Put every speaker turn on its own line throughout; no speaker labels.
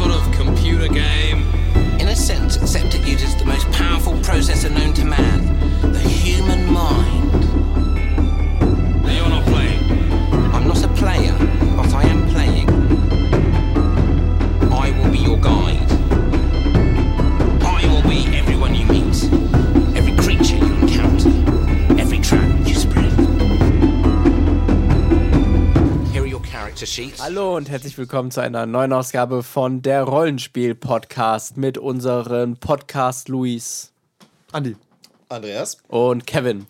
sort of computer game?
In a sense, except uses the most powerful processor known to man
Hallo und herzlich willkommen zu einer neuen Ausgabe von der Rollenspiel-Podcast mit unseren Podcast Luis
Andi.
Andreas.
und Kevin.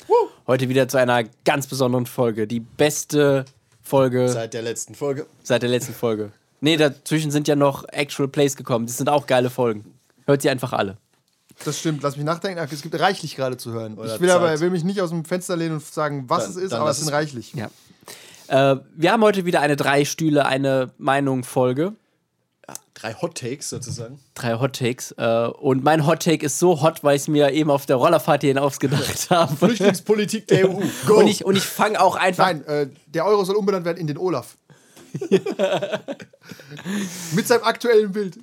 Heute wieder zu einer ganz besonderen Folge. Die beste Folge seit,
Seit der letzten Folge.
der letzten Folge. Nee, dazwischen sind ja noch Actual Plays gekommen. Das sind auch geile Folgen. Hört sie einfach alle.
Das stimmt, lass mich nachdenken. Ach, Es gibt reichlich gerade zu hören.
Oder
ich will aber
Zeit.
will mich nicht aus dem Fenster lehnen und sagen, was
Dann-
es ist, aber es sind reichlich.
Ja. Äh, wir haben heute wieder eine drei Stühle, eine Meinung-Folge.
Drei Hot Takes sozusagen.
Drei Hot Takes. Äh, und mein Hot Take ist so hot, weil ich es mir eben auf der Rollerfahrt hierhin ausgedacht habe.
Flüchtlingspolitik der EU. Go!
Und ich, und ich fange auch einfach
Nein, äh, der Euro soll umbenannt werden in den Olaf. Mit seinem aktuellen Bild.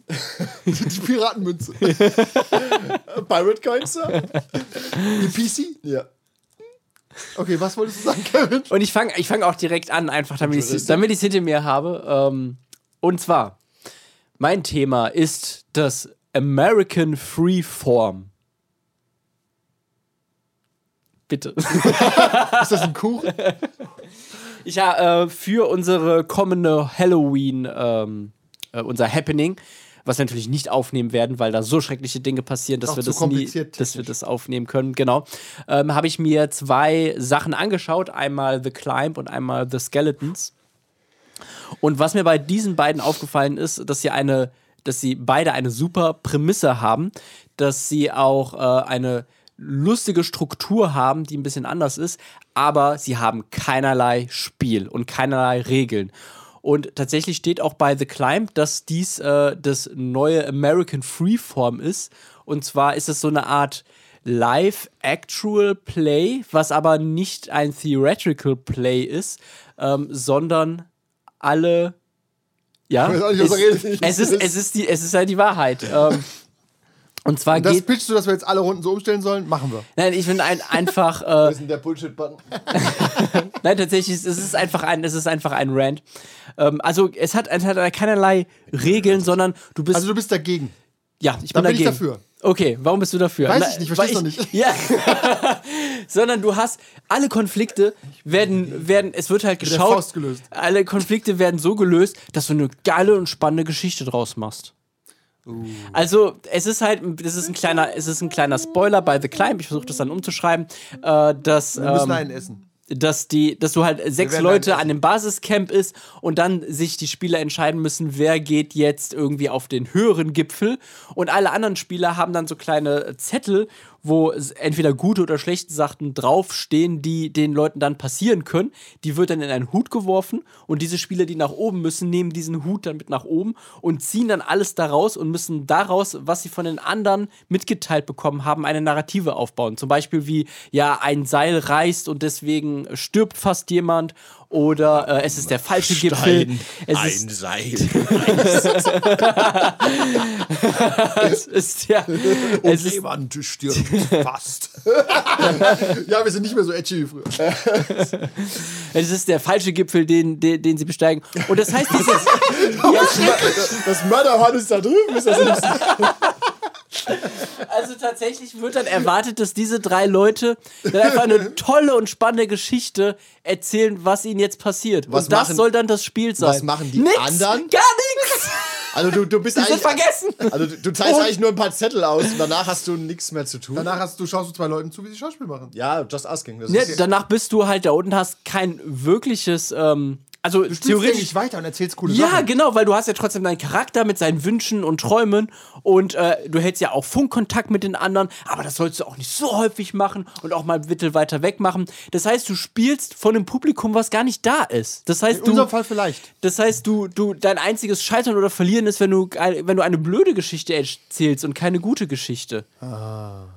Die Piratenmünze.
Pirate Coins. ja?
Die PC?
ja.
Okay, was wolltest du sagen, Kevin?
Und ich fange ich fang auch direkt an, einfach damit ich es
Touristik.
damit ich's hinter mir habe. Ähm, und zwar, mein Thema ist das American Freeform. Bitte.
Ist das ein Kuchen?
Ich ja, äh, für unsere kommende Halloween, ähm, äh, unser Happening, was wir natürlich nicht aufnehmen werden, weil da so schreckliche Dinge passieren, dass
Auch
wir das nie, dass wir das aufnehmen können. Genau. Ähm, Habe ich mir zwei Sachen angeschaut, einmal The Climb und einmal The Skeletons. Und was mir bei diesen beiden aufgefallen ist, dass sie eine, dass sie beide eine super Prämisse haben, dass sie auch äh, eine lustige Struktur haben, die ein bisschen anders ist, aber sie haben keinerlei Spiel und keinerlei Regeln. Und tatsächlich steht auch bei The Climb, dass dies äh, das neue American Freeform ist. Und zwar ist es so eine Art Live-Actual Play, was aber nicht ein Theoretical Play ist, ähm, sondern alle. Ja,
nicht,
es, es, ist, es, ist die, es ist halt die Wahrheit. ähm, und zwar
Das
geht.
pitchst du, dass wir jetzt alle Runden so umstellen sollen? Machen wir.
Nein, ich finde ein, einfach. Äh,
Was ist denn der Bullshit-Button?
Nein, tatsächlich, es ist einfach ein, es ist einfach ein Rant. Ähm, also es hat, es hat keinerlei Regeln, sondern du bist.
Also du bist dagegen.
ja, ich
Dann
bin
bin ich
dagegen.
dafür.
Okay, warum bist du dafür?
Weiß ich nicht, verstehst du nicht.
Ja. Sondern du hast alle Konflikte werden werden es wird halt geschaut. Alle Konflikte werden so gelöst, dass du eine geile und spannende Geschichte draus machst.
Uh.
Also, es ist halt, das ist ein kleiner, es ist ein kleiner Spoiler bei The Climb. Ich versuche das dann umzuschreiben, äh, dass
Wir müssen
ähm,
einen essen.
dass die, dass du halt sechs Leute an dem Basiscamp ist und dann sich die Spieler entscheiden müssen, wer geht jetzt irgendwie auf den höheren Gipfel und alle anderen Spieler haben dann so kleine Zettel, wo entweder gute oder schlechte Sachen draufstehen, die den Leuten dann passieren können. Die wird dann in einen Hut geworfen und diese Spieler, die nach oben müssen, nehmen diesen Hut dann mit nach oben und ziehen dann alles daraus und müssen daraus, was sie von den anderen mitgeteilt bekommen haben, eine Narrative aufbauen. Zum Beispiel wie, ja, ein Seil reißt und deswegen stirbt fast jemand oder äh, es ist der falsche Gipfel. Es ist,
Seil.
es ist ja, es ist,
Jemand stirbt fast. ja, wir sind nicht mehr so edgy wie früher.
es ist der falsche Gipfel, den, den, den sie besteigen. Und das heißt, dieses,
Das Mörderhorn ist da drüben. Ist das nicht?
Also tatsächlich wird dann erwartet, dass diese drei Leute dann einfach eine tolle und spannende Geschichte erzählen, was ihnen jetzt passiert.
Was
und das
machen-
soll dann das Spiel sein.
was machen die
nix,
anderen?
Gar nichts!
Also du, du bist
sind
eigentlich.
vergessen!
Also du, du teilst eigentlich nur ein paar Zettel aus und danach hast du nichts mehr zu tun.
Danach hast du, schaust du zwei Leuten zu, wie sie Schauspiel machen.
ja, just asking. Das
Ja,
ist,
danach bist du halt da unten, hast kein wirkliches, ähm, also
Du
theoretisch.
nicht weiter und erzählst coole
Ja,
Sachen.
genau, weil du hast ja trotzdem deinen Charakter mit seinen Wünschen und Träumen und äh, du hältst ja auch Funkkontakt mit den anderen, aber das sollst du auch nicht so häufig machen und auch mal ein bisschen weiter weg machen. Das heißt, du spielst von einem Publikum, was gar nicht da ist. Das heißt,
In
du,
unserem Fall vielleicht.
das heißt, du, du, dein einziges Scheitern oder Verlieren ist, wenn du, wenn du eine blöde Geschichte erzählst und keine gute Geschichte.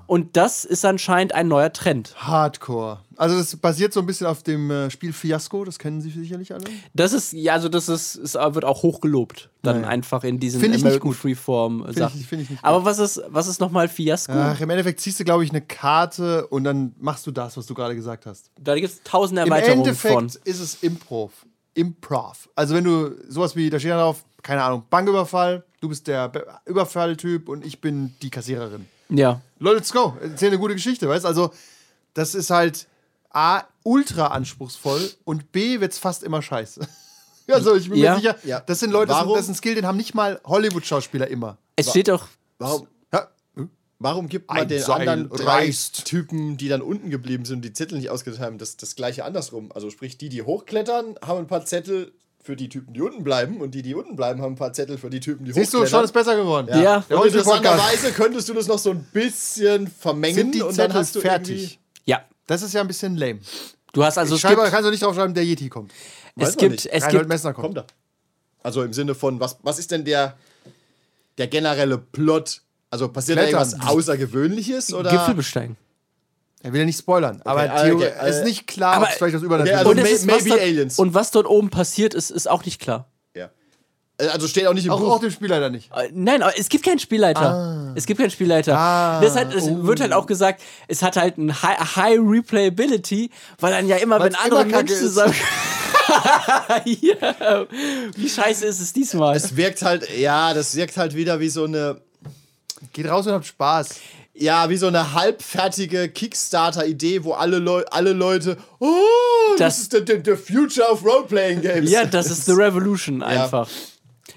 Und das ist anscheinend ein neuer Trend.
Hardcore. Also das basiert so ein bisschen auf dem äh, Spiel Fiasco, das kennen Sie sicherlich alle.
Das ist, ja, also das ist, ist wird auch hoch gelobt. Dann
Naja.
einfach in diesen
Find ich nicht
American
gut.
Freeform
ich-
Sachen.
find ich nicht
Aber was ist, was ist nochmal Fiasco?
Ach, im Endeffekt ziehst du, glaube ich, eine Karte und dann machst du das, was du gerade gesagt hast.
Da gibt es tausende
Im
Erweiterungen
Endeffekt
von.
ist es Improv. Improv. Also wenn du sowas wie, da steht dann drauf, keine Ahnung, Banküberfall, du bist der Be- Überfalltyp und ich bin die Kassiererin.
Ja.
Leute, let's go. Erzähl eine gute Geschichte, weißt Also, das ist halt A, ultra anspruchsvoll und B, wird's fast immer scheiße. Also, ich bin
Ja.
mir sicher,
Ja.
das sind Leute, das, sind,
Warum?
das ist ein Skill, den haben nicht mal Hollywood-Schauspieler immer.
Es steht doch.
Warum,
Ja.
warum gibt man
Ein
den
Seil
anderen drei. Typen, die dann unten geblieben sind und die Zettel nicht ausgeteilt haben, das, das gleiche andersrum? Also sprich, die, die hochklettern, haben ein paar Zettel für die Typen, die unten bleiben und die, die unten bleiben, haben ein paar Zettel für die Typen, die
Siehst du,
hochklettern.
schon ist besser geworden.
Ja.
Der
Und interessanterweise könntest du das noch so ein bisschen vermengen
sind die
und dann
Zettel
hast du
fertig.
Ja.
Das ist ja ein bisschen lame.
Du hast also
ich
es
schreibe, kannst du nicht draufschreiben, der Yeti kommt.
es
Weiß man
gibt,
nicht.
es
Reinhold
gibt,
Messner
Kommt
kommt.
da. Also im Sinne von, was, was ist denn der, der generelle Plot? Also passiert da
Klettern.
irgendwas Außergewöhnliches? Oder?
Gipfel besteigen.
Er will ja nicht spoilern, aber
ah,
Theo,
okay,
es ist
äh,
nicht klar,
aber-
ob es vielleicht was
Okay,
Übernatürliches
also
Und,
may-
es ist, was
maybe
dort,
aliens.
und was dort oben passiert ist, ist auch nicht klar.
Ja. Äh, Also steht auch nicht im
Auch,
Buch.
auch dem Spieler da nicht.
Äh, Nein, aber es gibt keinen Spielleiter. Es gibt keinen Spielleiter.
Ah,
das hat, es wird halt auch gesagt, es hat halt ein High, High Replayability, weil dann ja immer,
Weil's
wenn andere Menschen zusammen. ja. Wie scheiße ist es diesmal?
Es wirkt halt, ja, das wirkt halt wieder wie so eine,
Geht raus und habt Spaß.
ja, wie so eine halbfertige Kickstarter-Idee, wo alle, Leu alle Leute, oh, das,
Das-
ist the, the, the future of Role-Playing Games.
ja, das ist The Revolution einfach.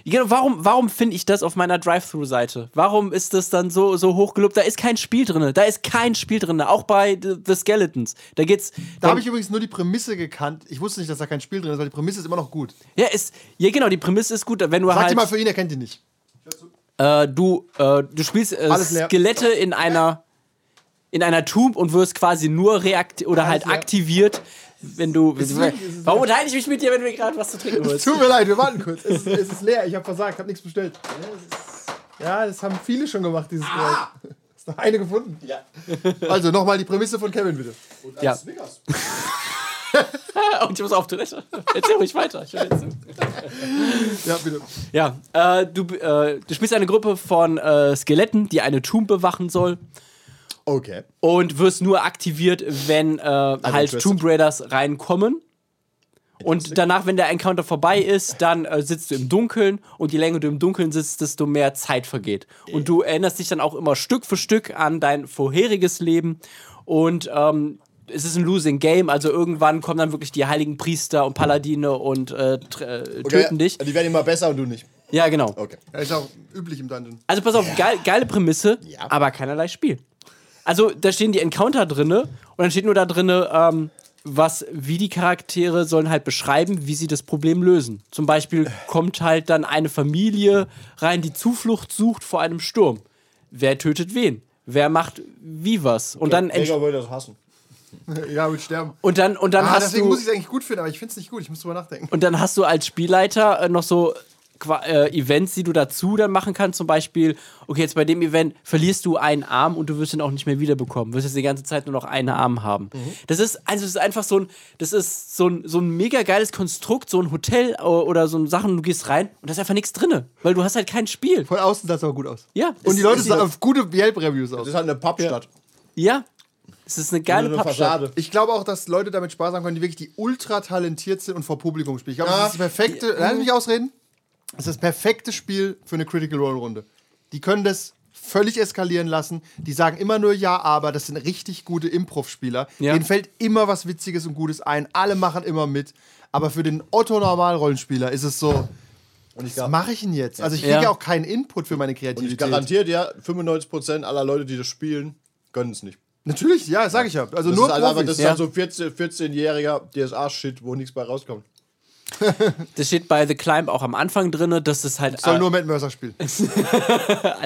Genau, warum, warum finde ich das auf meiner Drive-Thru-Seite? Warum ist das dann so, so hochgelobt? Da ist kein Spiel drin. Da ist kein Spiel drin. Auch bei The, The Skeletons. Da geht's.
Da habe ich übrigens nur die Prämisse gekannt. Ich wusste nicht, dass da kein Spiel drin ist, weil die Prämisse ist immer noch gut.
ja, ist, ja, genau, die Prämisse ist gut. Wenn du
Sag
halt.
dir mal für ihn, er kennt die nicht.
Äh, du, äh, du spielst äh,
Alles.
Skelette in einer in einer Tomb und wirst quasi nur reakt oder halt
leer.
aktiviert, wenn du.
es ist
Warum unterhalte ich mich mit dir, wenn du mir gerade was zu trinken holst?
Tut mir leid, wir warten kurz. Es ist, es ist leer, ich habe versagt, habe nichts bestellt. Ja, das haben viele schon gemacht, dieses ah! Ist noch eine gefunden?
Ja.
Also nochmal die Prämisse von Kevin, bitte.
Ja.
Snickers.
Und ich muss auf Toilette. Erzähl ruhig weiter.
Ja, bitte.
Ja, äh, du, äh, du spielst eine Gruppe von äh, Skeletten, die eine Tomb bewachen soll.
Okay.
Und wirst nur aktiviert, wenn äh, halt
interested.
Tomb Raiders reinkommen. Und danach, wenn der Encounter vorbei ist, dann äh, sitzt du im Dunkeln und je länger du im Dunkeln sitzt, desto mehr Zeit vergeht. Und du erinnerst dich dann auch immer Stück für Stück an dein vorheriges Leben und ähm, es ist ein Losing Game, also irgendwann kommen dann wirklich die heiligen Priester und Paladine und äh, äh,
okay.
töten dich.
Die werden immer besser und du nicht.
Ja, genau.
Okay.
Ist auch üblich im Dungeon.
Also pass auf, geil, geile Prämisse,
Ja.
aber keinerlei Spiel. Also da stehen die Encounter drinne und dann steht nur da drinne, ähm, was, wie die Charaktere sollen halt beschreiben, wie sie das Problem lösen. Zum Beispiel kommt halt dann eine Familie rein, die Zuflucht sucht vor einem Sturm. Wer tötet wen? Wer macht wie was? Und dann,
Gregor würde das hassen.
Ja, mit Sterben.
und dann, und dann
Ah,
hast
deswegen
du.
muss ich es eigentlich gut finden, aber ich finde es nicht gut. Ich muss drüber nachdenken.
Und dann hast du als Spielleiter äh, noch so Events, die du dazu dann machen kannst. Zum Beispiel, okay, jetzt bei dem Event verlierst du einen Arm und du wirst ihn auch nicht mehr wiederbekommen. Du wirst jetzt die ganze Zeit nur noch einen Arm haben. Das ist also das ist einfach so ein, das ist so ein, so ein mega geiles Konstrukt, so ein Hotel o- oder so ein Sachen, du gehst rein und da ist einfach nichts drinne, weil du hast halt kein Spiel.
Von außen sah es aber gut aus.
Ja,
Und die Leute sahen auf gute Yelp-Reviews
Das
aus.
ist halt eine Pappstadt.
Ja, es ist eine geile
Eine
Pappstadt.
Fassade.
Ich glaube auch, dass Leute damit Spaß haben können, die wirklich die ultra talentiert sind und vor Publikum spielen. Ich glaube, das ist das perfekte. Lass mich ausreden. Das ist das perfekte Spiel für eine Critical Role Runde. Die können das völlig eskalieren lassen. Die sagen immer nur ja, aber das sind richtig gute Improv-Spieler.
Ja.
Denen fällt immer was Witziges und Gutes ein. Alle machen immer mit. Aber für den Otto-Normal-Rollenspieler ist es so,
Und ich,
was mache ich denn jetzt? Also ich kriege
Ja.
auch keinen Input für meine
und ich
Kreativität.
garantiere dir, 95% aller Leute, die das spielen, gönnen es nicht.
Natürlich, ja, sage ich ja. Also
Das
nur
ist halt einfach, das ist
Ja.
halt so 14 14-jähriger DSA-Shit, wo nichts bei rauskommt.
Das steht bei The Climb auch am Anfang drinne, dass es halt
Soll
äh,
nur Matt Mercer spielen.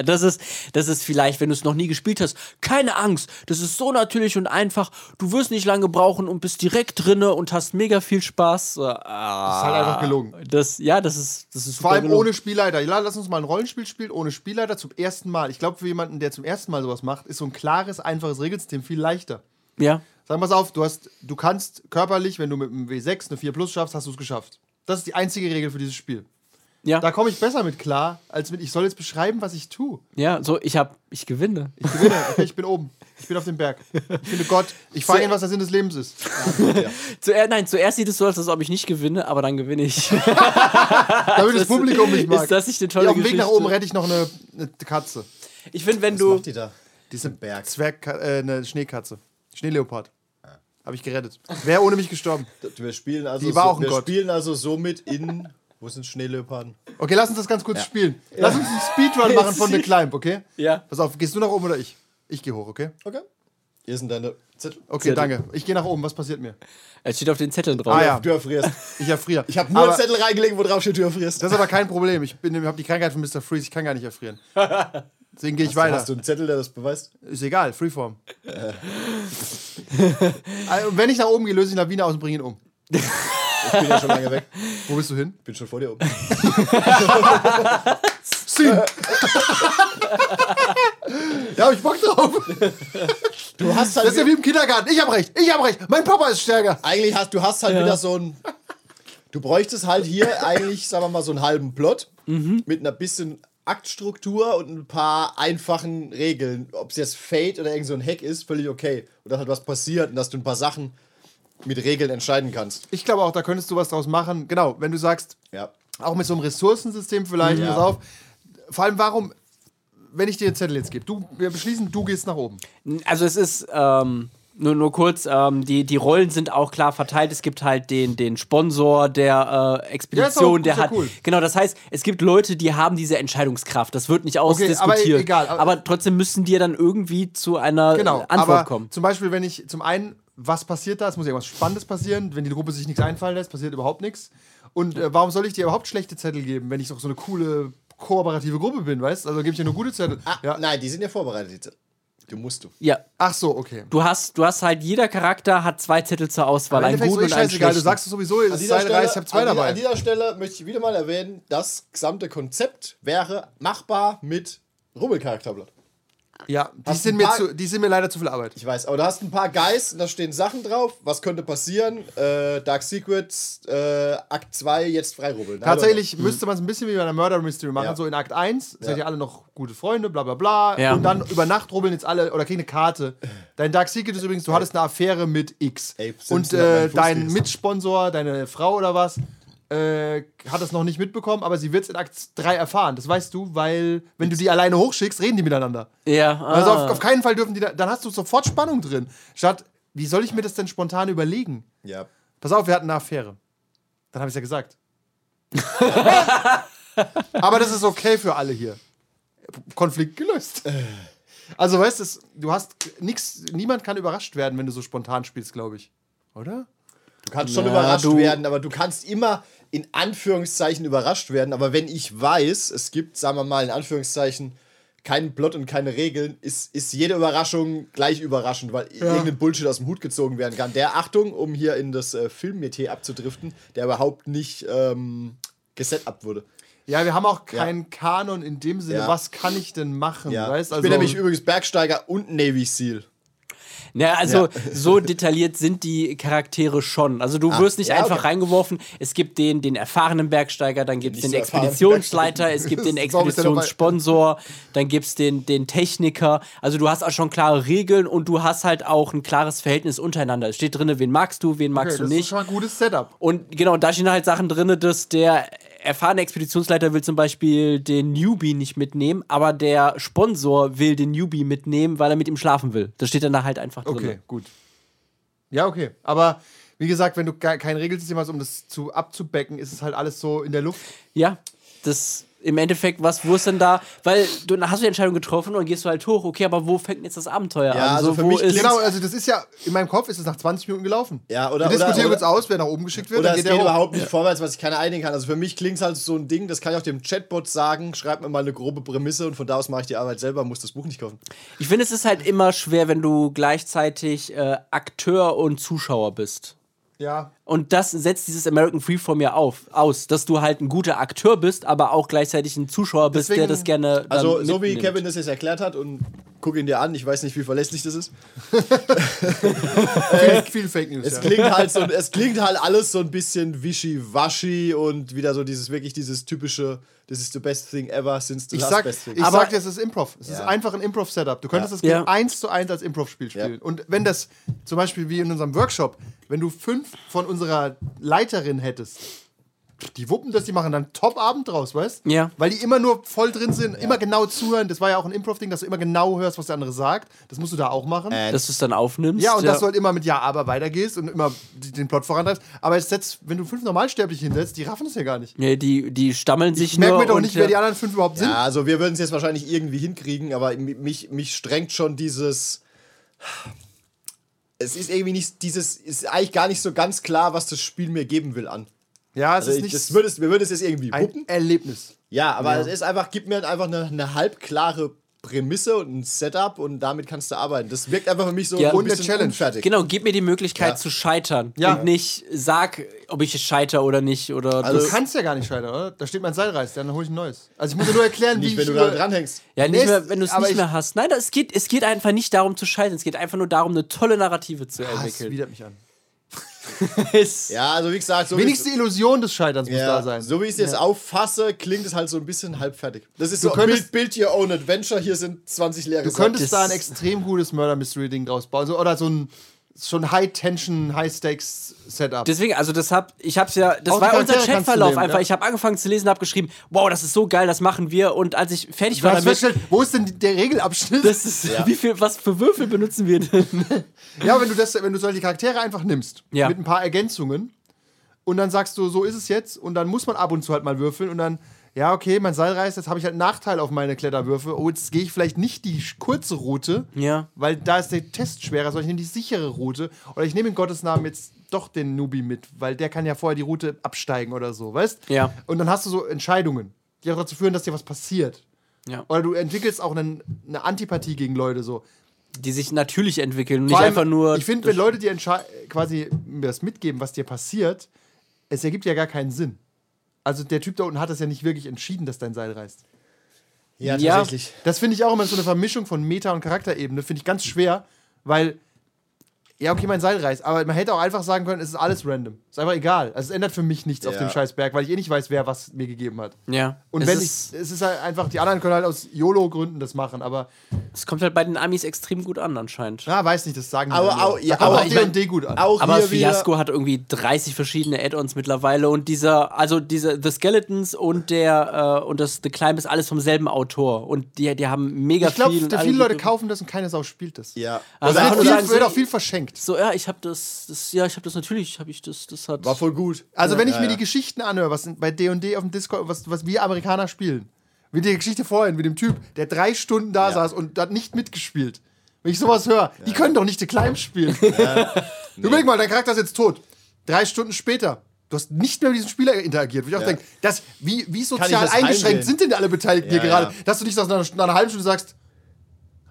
Das ist, das ist vielleicht, wenn du es noch nie gespielt hast, keine Angst. Das ist so natürlich und einfach. Du wirst nicht lange brauchen und bist direkt drinne und hast mega viel Spaß. Das
Das ist halt einfach gelogen.
Das, ja, das ist, das ist
Vor allem
gelogen.
ohne Spielleiter. Ja, lass uns mal ein Rollenspiel spielen, ohne Spielleiter zum ersten Mal. Ich glaube, für jemanden, der zum ersten Mal sowas macht, ist so ein klares, einfaches Regelsystem viel leichter.
Ja.
Sag mal auf, du, hast, du kannst körperlich, wenn du mit einem W6 eine 4 Plus schaffst, hast du es geschafft. Das ist die einzige Regel für dieses Spiel.
Ja.
Da komme ich besser mit klar, als mit, ich soll jetzt beschreiben, was ich tue.
ja, so, ich hab, ich gewinne.
Ich gewinne, okay, ich bin oben. Ich bin auf dem Berg. Ich finde Gott. Ich frage ihn, was der Sinn des Lebens ist.
Zuer nein, zuerst sieht es so aus, als ob ich nicht gewinne, aber dann gewinne ich.
Damit das, Publikum mich mag.
Ist das nicht eine tolle
ja, auf dem Weg nach oben rette ich noch eine, eine Katze.
Ich finde, wenn
Was
du.
macht die da? Die ist im Berg.
Zwerg, äh, eine Schneekatze. Schneeleopard. Habe ich gerettet. Wäre ohne mich gestorben.
Wir spielen also,
Die war
so,
auch ein
wir
Gott.
spielen also somit in. Wo sind Schneeleoparden?
Okay, lass uns das ganz kurz spielen. Lass uns einen Speedrun machen von The Climb, okay?
Ja.
Pass auf, gehst du nach oben oder ich? Ich gehe hoch, okay?
Okay. Hier sind deine Zettel.
Okay,
Zettel.
danke. Ich gehe nach oben. Was passiert mir?
Es steht auf den Zetteln drauf.
Ah, ja.
Du erfrierst.
Ich erfriere.
Ich habe nur
aber
einen Zettel reingelegt, wo drauf steht, du erfrierst.
Das ist aber kein Problem. Ich habe die Krankheit von Mr. Freeze. Ich kann gar nicht erfrieren. Deswegen gehe ich weiter.
Hast du einen Zettel, der das beweist?
Ist egal, Freeform. Also, wenn ich nach oben gehe, löse ich Lawine aus und bringe ihn um.
Ich bin ja schon lange weg.
Wo bist du hin?
Bin schon vor dir oben.
Sin. ja, hab ich Bock drauf.
Du hast halt.
Das ist ja wie im Kindergarten. Ich hab recht. Ich hab recht. Mein Papa ist stärker.
eigentlich hast du hast halt wieder so ein. Du bräuchtest halt hier eigentlich, sagen wir mal, so einen halben Plot mit einer bisschen Aktstruktur und ein paar einfachen Regeln. Ob es jetzt Fate oder irgend so ein Hack ist, völlig okay. Und dass halt was passiert und dass du ein paar Sachen mit Regeln entscheiden kannst.
Ich glaube auch, da könntest du was draus machen. Genau, wenn du sagst,
Ja.
auch mit so einem Ressourcensystem vielleicht,
Ja.
pass auf. Vor allem, warum, wenn ich dir den Zettel jetzt gebe, du, wir beschließen, du gehst nach oben.
Also es ist ähm, nur, nur kurz, ähm, die, die Rollen sind auch klar verteilt. Es gibt halt den, den Sponsor der äh, Expedition,
Ja,
der hat.
cool.
Genau, das heißt, es gibt Leute, die haben diese Entscheidungskraft. Das wird nicht ausdiskutiert.
aber e- egal, aber-
aber trotzdem müssen die dann irgendwie zu einer
Genau,
Antwort
aber
kommen.
zum Beispiel, wenn ich zum einen, was passiert da? Es muss irgendwas Spannendes passieren. Wenn die Gruppe sich nichts einfallen lässt, passiert überhaupt nichts. Und äh, warum soll ich dir überhaupt schlechte Zettel geben, wenn ich doch so eine coole kooperative Gruppe bin, weißt? Also gebe ich dir nur gute Zettel.
Ah,
ja.
Nein, die sind ja vorbereitet, die Zettel. Du musst du.
Ja.
Ach so, okay.
Du hast, du hast halt, jeder Charakter hat zwei Zettel zur Auswahl.
Endeffekt
guten
ist
und einen
scheißegal. Du sagst es sowieso, es
An
ist
dieser,
zwei,
Stelle,
drei, ich habe zwei
an,
dabei.
an dieser Stelle möchte ich wieder mal erwähnen, das gesamte Konzept wäre machbar mit Rubbelcharakterblatt.
Ja, die
Hast
sind, mir zu, die sind mir leider zu viel Arbeit.
Ich weiß, aber du hast ein paar Guys und da stehen Sachen drauf. Was könnte passieren? Äh, Dark Secrets, äh, Akt 2, jetzt freirubbeln.
Tatsächlich müsste man es ein bisschen wie bei einer Murder Mystery machen.
Ja.
So in Akt 1 seid
Ja.
ihr alle noch gute Freunde, bla bla bla.
Ja.
Und dann über Nacht rubbeln jetzt alle oder kriegen eine Karte. Dein Dark Secret ist übrigens, du hattest eine Affäre mit X.
Ey,
und äh, dein. Mitsponsor, deine Frau oder was, äh, hat das noch nicht mitbekommen, aber sie wird es in Akt 3 erfahren. Das weißt du, weil wenn du die alleine hochschickst, reden die miteinander.
Ja,
Also
ah.
auf, auf keinen Fall dürfen die, da, dann hast du sofort Spannung drin. Statt, wie soll ich mir das denn spontan überlegen?
Ja.
Pass auf, wir hatten eine Affäre. Dann habe ich ja gesagt. Aber das ist okay für alle hier. Konflikt gelöst. Also weißt du, es- du hast nichts, niemand kann überrascht werden, wenn du so spontan spielst, glaube ich. Oder?
Du kannst schon
Ja,
überrascht
du-
werden, aber du kannst immer in Anführungszeichen überrascht werden. Aber wenn ich weiß, es gibt, sagen wir mal, in Anführungszeichen keinen Plot und keine Regeln, ist, ist jede Überraschung gleich überraschend, weil irgendein Bullshit aus dem Hut gezogen werden kann. Der, Achtung, um hier in das äh, Filmmetier abzudriften, der überhaupt nicht ähm, gesetupt wurde.
Ja, wir haben auch keinen Kanon in dem Sinne,
Ja.
was kann ich denn machen?
Ja.
Weißt? Also,
ich bin nämlich übrigens Bergsteiger und Navy SEAL.
Ja, also so detailliert sind die Charaktere schon. Also du wirst nicht
Ah, ja,
einfach
okay.
reingeworfen. Es gibt den, den erfahrenen Bergsteiger, dann gibt es den
so
Expeditionsleiter, es gibt den
Das ist.
Expeditionssponsor, dann gibt es den, den Techniker. Also du hast auch schon klare Regeln und du hast halt auch ein klares Verhältnis untereinander. Es steht drin, wen magst du, wen
okay,
magst
das
du
ist
nicht.
schon ein gutes Setup.
Und genau, da stehen halt Sachen drin, dass der erfahrene Expeditionsleiter will zum Beispiel den Newbie nicht mitnehmen, aber der Sponsor will den Newbie mitnehmen, weil er mit ihm schlafen will. Das steht dann da halt einfach drin.
Okay, gut. Ja, okay. Aber wie gesagt, wenn du ke- kein Regelsystem hast, um das zu abzubecken, ist es halt alles so in der Luft.
Ja, das im Endeffekt, was, wo ist denn da? Weil du dann hast du die Entscheidung getroffen und gehst du halt hoch, okay, aber wo fängt jetzt das Abenteuer
Ja,
an?
also
so,
für
wo
mich
ist,
Genau, also das ist ja, in meinem Kopf ist es nach 20 Minuten gelaufen.
Ja, oder-
Wir diskutieren uns aus, wer nach oben geschickt wird,
Oder
dann
es
geht
geht überhaupt nicht vorwärts, was ich keiner einigen kann. Also für mich klingt es halt so ein Ding, das kann ich auch dem Chatbot sagen, schreib mir mal eine grobe Prämisse und von da aus mache ich die Arbeit selber, muss das Buch nicht kaufen.
Ich finde, es ist halt immer schwer, wenn du gleichzeitig äh, Akteur und Zuschauer bist.
Ja.
Und das setzt dieses American Freeform ja auf, aus, dass du halt ein guter Akteur bist, aber auch gleichzeitig ein Zuschauer bist,
Deswegen-
der das gerne.
Also so wie. Kevin das jetzt erklärt hat und guck ihn dir an, ich weiß nicht, wie verlässlich das ist.
viel, viel Fake News.
Es
ja.
klingt halt so, es klingt halt alles so ein bisschen wischiwaschi und wieder so dieses wirklich dieses typische, this is the best thing ever since the
Ich
last
sag,
best thing.
ich
Aber-
sag dir, es ist Improv. Es ist
Ja.
einfach ein Improv-Setup. Du könntest
Ja.
das Game
Ja.
eins zu eins als Improv-Spiel spielen.
Ja.
Und wenn das zum Beispiel wie in unserem Workshop, wenn du fünf von unserer Leiterin hättest, die wuppen das, die machen dann Top-Abend draus, weißt
Ja.
Weil die immer nur voll drin sind, immer genau zuhören. Das war ja auch ein Improv-Ding, dass du immer genau hörst, was der andere sagt. Das musst du da auch machen.
Äh,
Dass du es dann aufnimmst.
Ja, und dass du halt immer mit Ja, aber weitergehst und immer den Plot vorantreibst. Aber jetzt setzt, wenn du fünf Normalsterbliche hinsetzt, die raffen das ja gar nicht.
Nee, die, die stammeln sich
Ich merke
nur.
mir doch
und
nicht,
ja.
wer die anderen fünf überhaupt sind.
Ja, also wir würden es jetzt wahrscheinlich irgendwie hinkriegen, aber mi- mich, mich strengt schon dieses. Es ist irgendwie nicht dieses, ist eigentlich gar nicht so ganz klar, was das Spiel mir geben will an.
Ja, es
Also
ist
ich,
nicht
das würdest, wir würden es jetzt irgendwie
ein
wuppen.
Erlebnis.
Ja, aber es ist einfach, gib mir einfach eine, eine halbklare Prämisse und ein Setup und damit kannst du arbeiten. Das wirkt einfach für mich so
Ja,
ein bisschen
Challenge.
unfertig.
Genau, gib mir die Möglichkeit
Ja.
zu scheitern.
Ja.
Und nicht sag, ob ich scheitere oder nicht. Oder
Also-
Du
das,
kannst ja gar nicht scheitern, oder? Da steht mein Seilreiß, dann hole ich ein neues. Also ich muss dir nur erklären, wie
Nicht,
ich
wenn du
über-
da dranhängst.
ja, nicht
Nee,
mehr, wenn du es nicht
ich-
mehr hast. Nein, das, es, geht, es geht einfach nicht darum zu scheitern. Es geht einfach nur darum, eine tolle Narrative zu
Ah,
entwickeln.
widert mich an.
Ja, also wie gesagt, so wie
Wenigstens die Illusion des Scheiterns muss
Ja,
da sein.
so wie ich es jetzt auffasse, klingt es halt so ein bisschen halbfertig. Das ist
Du
so
könntest-
Build, Build Your Own Adventure, hier sind 20 leere
Du könntest
Das-
da ein extrem gutes Murder-Mystery-Ding draus bauen. So, oder so ein schon High-Tension, High-Stakes-Setup.
Deswegen, also das hab, ich hab's ja, das
Auch
war unser Chatverlauf
nehmen,
einfach.
ja.
Ich habe angefangen zu lesen, habe geschrieben, wow, das ist so geil, das machen wir. Und als ich fertig war damit,
wo ist denn der Regelabschnitt?
das ist, wie viel, was für Würfel benutzen wir denn?
Ja, wenn du das, wenn du solche Charaktere einfach nimmst,
Ja.
mit ein paar Ergänzungen und dann sagst du, so ist es jetzt und dann muss man ab und zu halt mal würfeln und dann, ja, okay, mein Seil reißt, jetzt habe ich halt einen Nachteil auf meine Kletterwürfe. Oh, jetzt gehe ich vielleicht nicht die kurze Route,
Ja.
weil da ist der Test schwerer, sondern ich nehme die sichere Route oder ich nehme in Gottes Namen jetzt doch den Nubi mit, weil der kann ja vorher die Route absteigen oder so, weißt?
Ja.
Und dann hast du so Entscheidungen, die auch dazu führen, dass dir was passiert.
Ja.
Oder du entwickelst auch einen, eine Antipathie gegen Leute so.
Die sich natürlich entwickeln nicht
allem,
einfach nur.
Ich finde, wenn Leute dir quasi das mitgeben, was dir passiert, es ergibt ja gar keinen Sinn. Also der Typ da unten hat das ja nicht wirklich entschieden, dass dein Seil reißt.
ja,
Ja.
tatsächlich.
Das finde ich auch immer so eine Vermischung von Meta- und Charakterebene, finde ich ganz schwer, weil, ja, okay, mein Seil reißt, aber man hätte auch einfach sagen können, es ist alles random. Ist einfach egal. Also es ändert für mich nichts auf
Ja.
dem Scheißberg, weil ich eh nicht weiß, wer was mir gegeben hat.
ja.
Und
es
wenn ich,
ist,
es ist halt einfach, die anderen können halt aus YOLO-Gründen das machen, aber,
es kommt halt bei den Amis extrem gut an, anscheinend.
na, weiß nicht, das sagen die
Aber auch- ja,
da
aber
auch
ich
D&D gut an.
Auch
Aber Fiasco hat irgendwie 30 verschiedene Add-ons mittlerweile und dieser, also diese The Skeletons und der äh, und das The Climb ist alles vom selben Autor und die, die haben mega
Ich glaube,
viel. und alle
viele Leute kaufen das und keine Sau spielt das.
Ja.
Also einfach
wird, viel,
sagen,
wird
so-
auch viel verschenkt.
So, ja, ich habe das, das, ja, ich habe das natürlich, habe ich das, das hat.
War voll gut.
Also, wenn ich
Ja,
mir
ja.
die Geschichten anhöre, was bei D&D auf dem Discord, was, was wir Amerikaner spielen, wie die Geschichte vorhin mit dem Typ, der drei Stunden da
Ja.
saß und hat nicht mitgespielt. Wenn ich sowas höre, die können doch nicht The Climb spielen. Du überleg mal, dein Charakter ist jetzt tot. Drei Stunden später. Du hast nicht mehr mit diesem Spieler interagiert. Wo ich auch
Ja.
denke, das, wie, wie sozial eingeschränkt sind denn alle Beteiligten
Ja,
hier gerade,
ja.
dass du nicht nach einer, nach einer halben Stunde sagst,